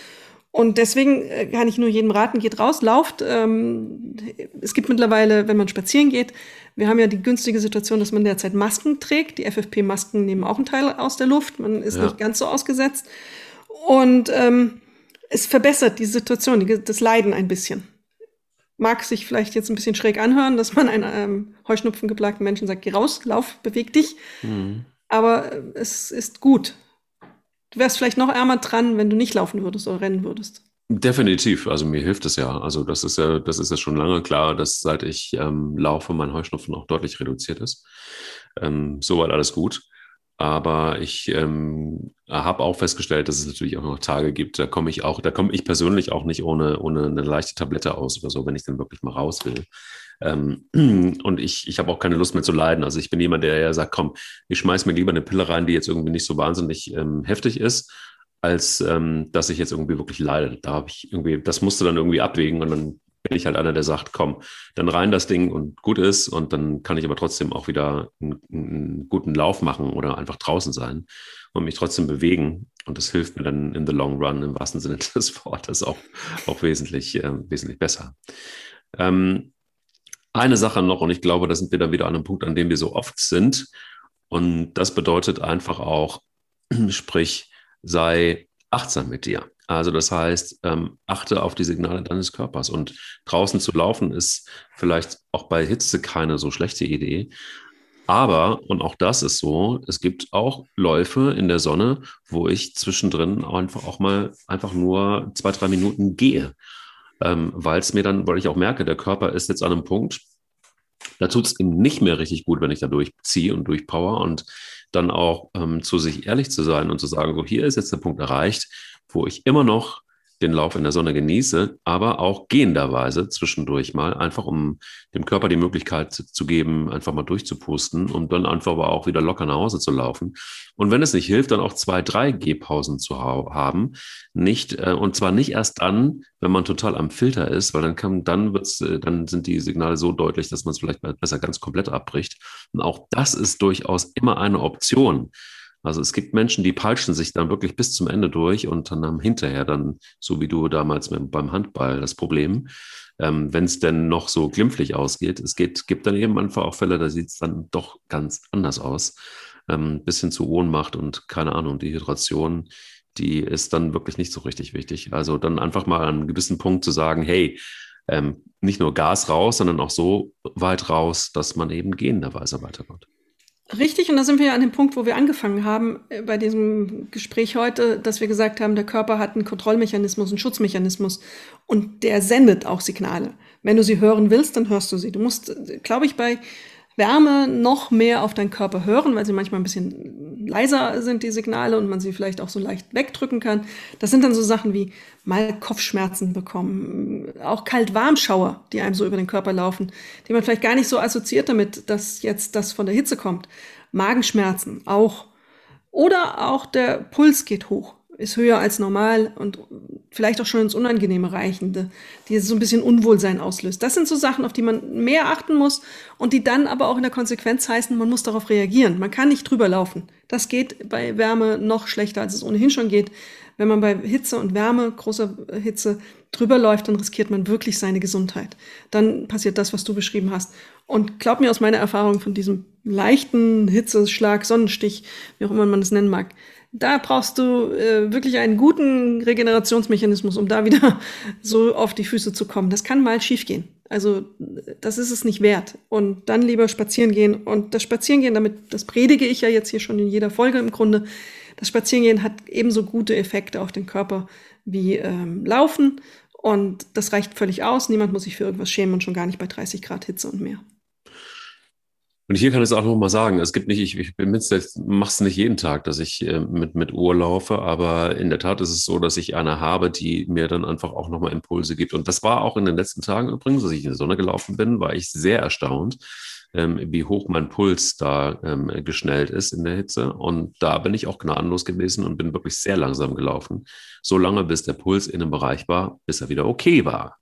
Und deswegen äh, kann ich nur jedem raten, geht raus, lauft. Ähm, es gibt mittlerweile, wenn man spazieren geht, wir haben ja die günstige Situation, dass man derzeit Masken trägt. Die FFP-Masken nehmen auch einen Teil aus der Luft. Man ist ja. nicht ganz so ausgesetzt. Und ähm, es verbessert die Situation, die, das Leiden ein bisschen. Mag sich vielleicht jetzt ein bisschen schräg anhören, dass man einem ähm, heuschnupfengeplagten Menschen sagt, geh raus, lauf, beweg dich. Mhm. Aber äh, es ist gut. Du wärst vielleicht noch ärmer dran, wenn du nicht laufen würdest oder rennen würdest. Definitiv, also mir hilft es ja. Also das ist ja, das ist ja schon lange klar, dass seit ich ähm, laufe, mein Heuschnupfen auch deutlich reduziert ist. Ähm, soweit alles gut. Aber ich ähm, habe auch festgestellt, dass es natürlich auch noch Tage gibt, da komme ich auch, da komme ich persönlich auch nicht ohne, ohne eine leichte Tablette aus oder so, wenn ich dann wirklich mal raus will. Ähm, [CLEARS THROAT] und ich, ich habe auch keine Lust mehr zu leiden. Also ich bin jemand, der ja sagt, komm, ich schmeiß mir lieber eine Pille rein, die jetzt irgendwie nicht so wahnsinnig ähm, heftig ist, als ähm, dass ich jetzt irgendwie wirklich leide. Da habe ich irgendwie, das musste dann irgendwie abwägen und dann bin ich halt einer, der sagt, komm, dann rein das Ding und gut ist und dann kann ich aber trotzdem auch wieder einen, einen guten Lauf machen oder einfach draußen sein und mich trotzdem bewegen. Und das hilft mir dann in the long run im wahrsten Sinne [LAUGHS] des Wortes auch, auch wesentlich, äh, wesentlich besser. Ähm, eine Sache noch, und ich glaube, da sind wir dann wieder an einem Punkt, an dem wir so oft sind. Und das bedeutet einfach auch, [CLEARS THROAT] sprich, sei achtsam mit dir. Also das heißt, ähm, achte auf die Signale deines Körpers. Und draußen zu laufen ist vielleicht auch bei Hitze keine so schlechte Idee. Aber, und auch das ist so, es gibt auch Läufe in der Sonne, wo ich zwischendrin einfach auch mal einfach nur zwei, drei Minuten gehe. Ähm, weil es mir dann, weil ich auch merke, der Körper ist jetzt an einem Punkt, da tut es ihm nicht mehr richtig gut, wenn ich da durchziehe und durchpower und dann auch ähm, zu sich ehrlich zu sein und zu sagen, so hier ist jetzt der Punkt erreicht, wo ich immer noch den Lauf in der Sonne genieße, aber auch gehenderweise zwischendurch mal, einfach um dem Körper die Möglichkeit zu geben, einfach mal durchzupusten und dann einfach aber auch wieder locker nach Hause zu laufen. Und wenn es nicht hilft, dann auch zwei, drei Gehpausen zu ha haben. Nicht, äh, und zwar nicht erst dann, wenn man total am Filter ist, weil dann kann, dann wird's, äh, dann sind die Signale so deutlich, dass man es vielleicht besser ganz komplett abbricht. Und auch das ist durchaus immer eine Option. Also es gibt Menschen, die peitschen sich dann wirklich bis zum Ende durch und dann haben hinterher dann, so wie du damals mit, beim Handball, das Problem, ähm, wenn es denn noch so glimpflich ausgeht. Es geht, gibt dann eben einfach auch Fälle, da sieht es dann doch ganz anders aus. Ähm, bis zu Ohnmacht und keine Ahnung, Dehydration, die ist dann wirklich nicht so richtig wichtig. Also dann einfach mal an einem gewissen Punkt zu sagen, hey, ähm, nicht nur Gas raus, sondern auch so weit raus, dass man eben gehenderweise weiterkommt. Richtig, und da sind wir ja an dem Punkt, wo wir angefangen haben äh, bei diesem Gespräch heute, dass wir gesagt haben, der Körper hat einen Kontrollmechanismus, einen Schutzmechanismus und der sendet auch Signale. Wenn du sie hören willst, dann hörst du sie. Du musst, äh, glaube ich, bei Wärme noch mehr auf deinen Körper hören, weil sie manchmal ein bisschen leiser sind, die Signale, und man sie vielleicht auch so leicht wegdrücken kann. Das sind dann so Sachen wie mal Kopfschmerzen bekommen, auch Kalt-Warm-Schauer, die einem so über den Körper laufen, die man vielleicht gar nicht so assoziiert damit, dass jetzt das von der Hitze kommt. Magenschmerzen auch. Oder auch der Puls geht hoch, ist höher als normal und vielleicht auch schon ins Unangenehme reichende, die so ein bisschen Unwohlsein auslöst. Das sind so Sachen, auf die man mehr achten muss und die dann aber auch in der Konsequenz heißen, man muss darauf reagieren. Man kann nicht drüber laufen. Das geht bei Wärme noch schlechter, als es ohnehin schon geht. Wenn man bei Hitze und Wärme, großer Hitze, drüber läuft, dann riskiert man wirklich seine Gesundheit. Dann passiert das, was du beschrieben hast. Und glaub mir aus meiner Erfahrung von diesem leichten Hitzeschlag, Sonnenstich, wie auch immer man es nennen mag, da brauchst du äh, wirklich einen guten Regenerationsmechanismus, um da wieder [LAUGHS] so auf die Füße zu kommen. Das kann mal schiefgehen. Also das ist es nicht wert. Und dann lieber spazieren gehen. Und das Spazierengehen, damit, das predige ich ja jetzt hier schon in jeder Folge im Grunde. Das Spazierengehen hat ebenso gute Effekte auf den Körper wie ähm, Laufen. Und das reicht völlig aus. Niemand muss sich für irgendwas schämen und schon gar nicht bei 30 Grad Hitze und mehr. Und hier kann ich es auch noch mal sagen, es gibt nicht, ich, ich mache es nicht jeden Tag, dass ich äh, mit, mit Uhr laufe, aber in der Tat ist es so, dass ich eine habe, die mir dann einfach auch nochmal Impulse gibt. Und das war auch in den letzten Tagen übrigens, als ich in der Sonne gelaufen bin, war ich sehr erstaunt, ähm, wie hoch mein Puls da ähm, geschnellt ist in der Hitze. Und da bin ich auch gnadenlos gewesen und bin wirklich sehr langsam gelaufen. So lange, bis der Puls in einem Bereich war, bis er wieder okay war.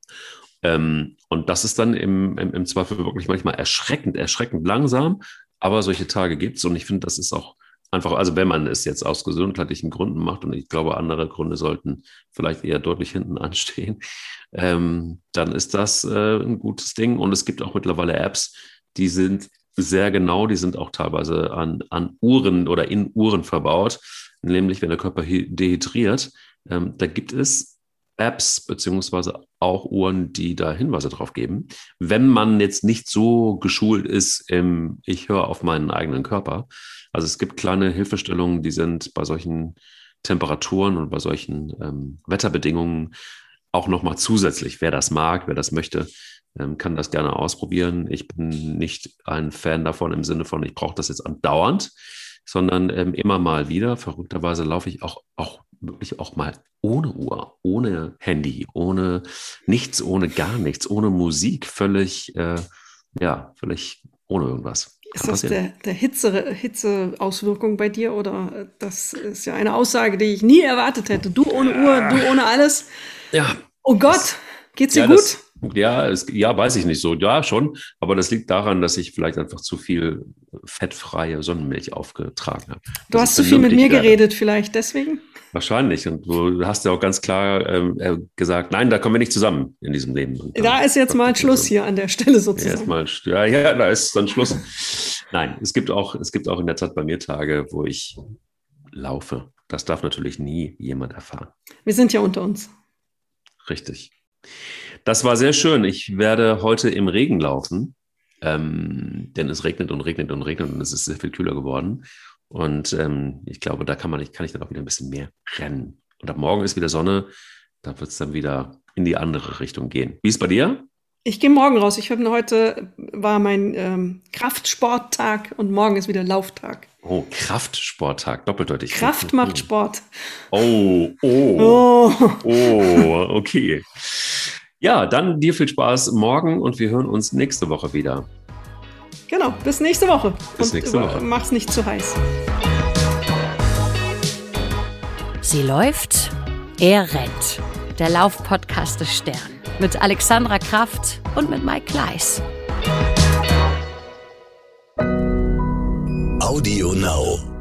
Ähm, und das ist dann im, im, im Zweifel wirklich manchmal erschreckend, erschreckend langsam. Aber solche Tage gibt es und ich finde, das ist auch einfach, also wenn man es jetzt aus gesundheitlichen Gründen macht und ich glaube, andere Gründe sollten vielleicht eher deutlich hinten [LAUGHS] anstehen, ähm, dann ist das äh, ein gutes Ding. Und es gibt auch mittlerweile Apps, die sind sehr genau, die sind auch teilweise an, an Uhren oder in Uhren verbaut, nämlich wenn der Körper dehydriert, ähm, da gibt es Apps beziehungsweise auch Uhren, die da Hinweise drauf geben. Wenn man jetzt nicht so geschult ist im Ich höre auf meinen eigenen Körper. Also es gibt kleine Hilfestellungen, die sind bei solchen Temperaturen und bei solchen ähm, Wetterbedingungen auch nochmal zusätzlich. Wer das mag, wer das möchte, ähm, kann das gerne ausprobieren. Ich bin nicht ein Fan davon im Sinne von, ich brauche das jetzt andauernd, sondern ähm, immer mal wieder. Verrückterweise laufe ich auch, auch wirklich auch mal ohne Uhr, ohne Handy, ohne nichts, ohne gar nichts, ohne Musik, völlig, äh, ja, völlig ohne irgendwas. Ist das der, der Hitze, Hitzeauswirkung bei dir oder das ist ja eine Aussage, die ich nie erwartet hätte. Du ohne Uhr, du ohne alles. Ja. Oh Gott, das, geht's dir ja, gut? Das, ja, es, ja, weiß ich nicht so. Ja, schon. Aber das liegt daran, dass ich vielleicht einfach zu viel fettfreie Sonnenmilch aufgetragen habe. Du hast zu viel mit mir geredet, vielleicht deswegen? Wahrscheinlich. Und du hast ja auch ganz klar ähm, äh, gesagt, nein, da kommen wir nicht zusammen in diesem Leben. Dann, da ist jetzt mal Schluss hier an der Stelle sozusagen. Mal, ja, ja, da ist dann Schluss. Nein, es gibt auch, es gibt auch in der Zeit bei mir Tage, wo ich laufe. Das darf natürlich nie jemand erfahren. Wir sind ja unter uns. Richtig. Das war sehr schön. Ich werde heute im Regen laufen, ähm, denn es regnet und regnet und regnet und es ist sehr viel kühler geworden. Und ähm, ich glaube, da kann, man, kann ich dann auch wieder ein bisschen mehr rennen. Und ab morgen ist wieder Sonne, da wird es dann wieder in die andere Richtung gehen. Wie ist es bei dir? Ich gehe morgen raus. Ich habe heute war mein ähm, Kraftsporttag und morgen ist wieder Lauftag. Oh, Kraftsporttag, doppeldeutig. Kraft macht Sport. Oh, oh, oh, oh okay. Ja, dann dir viel Spaß morgen und wir hören uns nächste Woche wieder. Genau, bis nächste Woche. Bis nächste und, Woche. Mach's nicht zu heiß. Sie läuft, er rennt. Der Laufpodcast des Stern. Mit Alexandra Kraft und mit Mike Kleiss. Audio Now.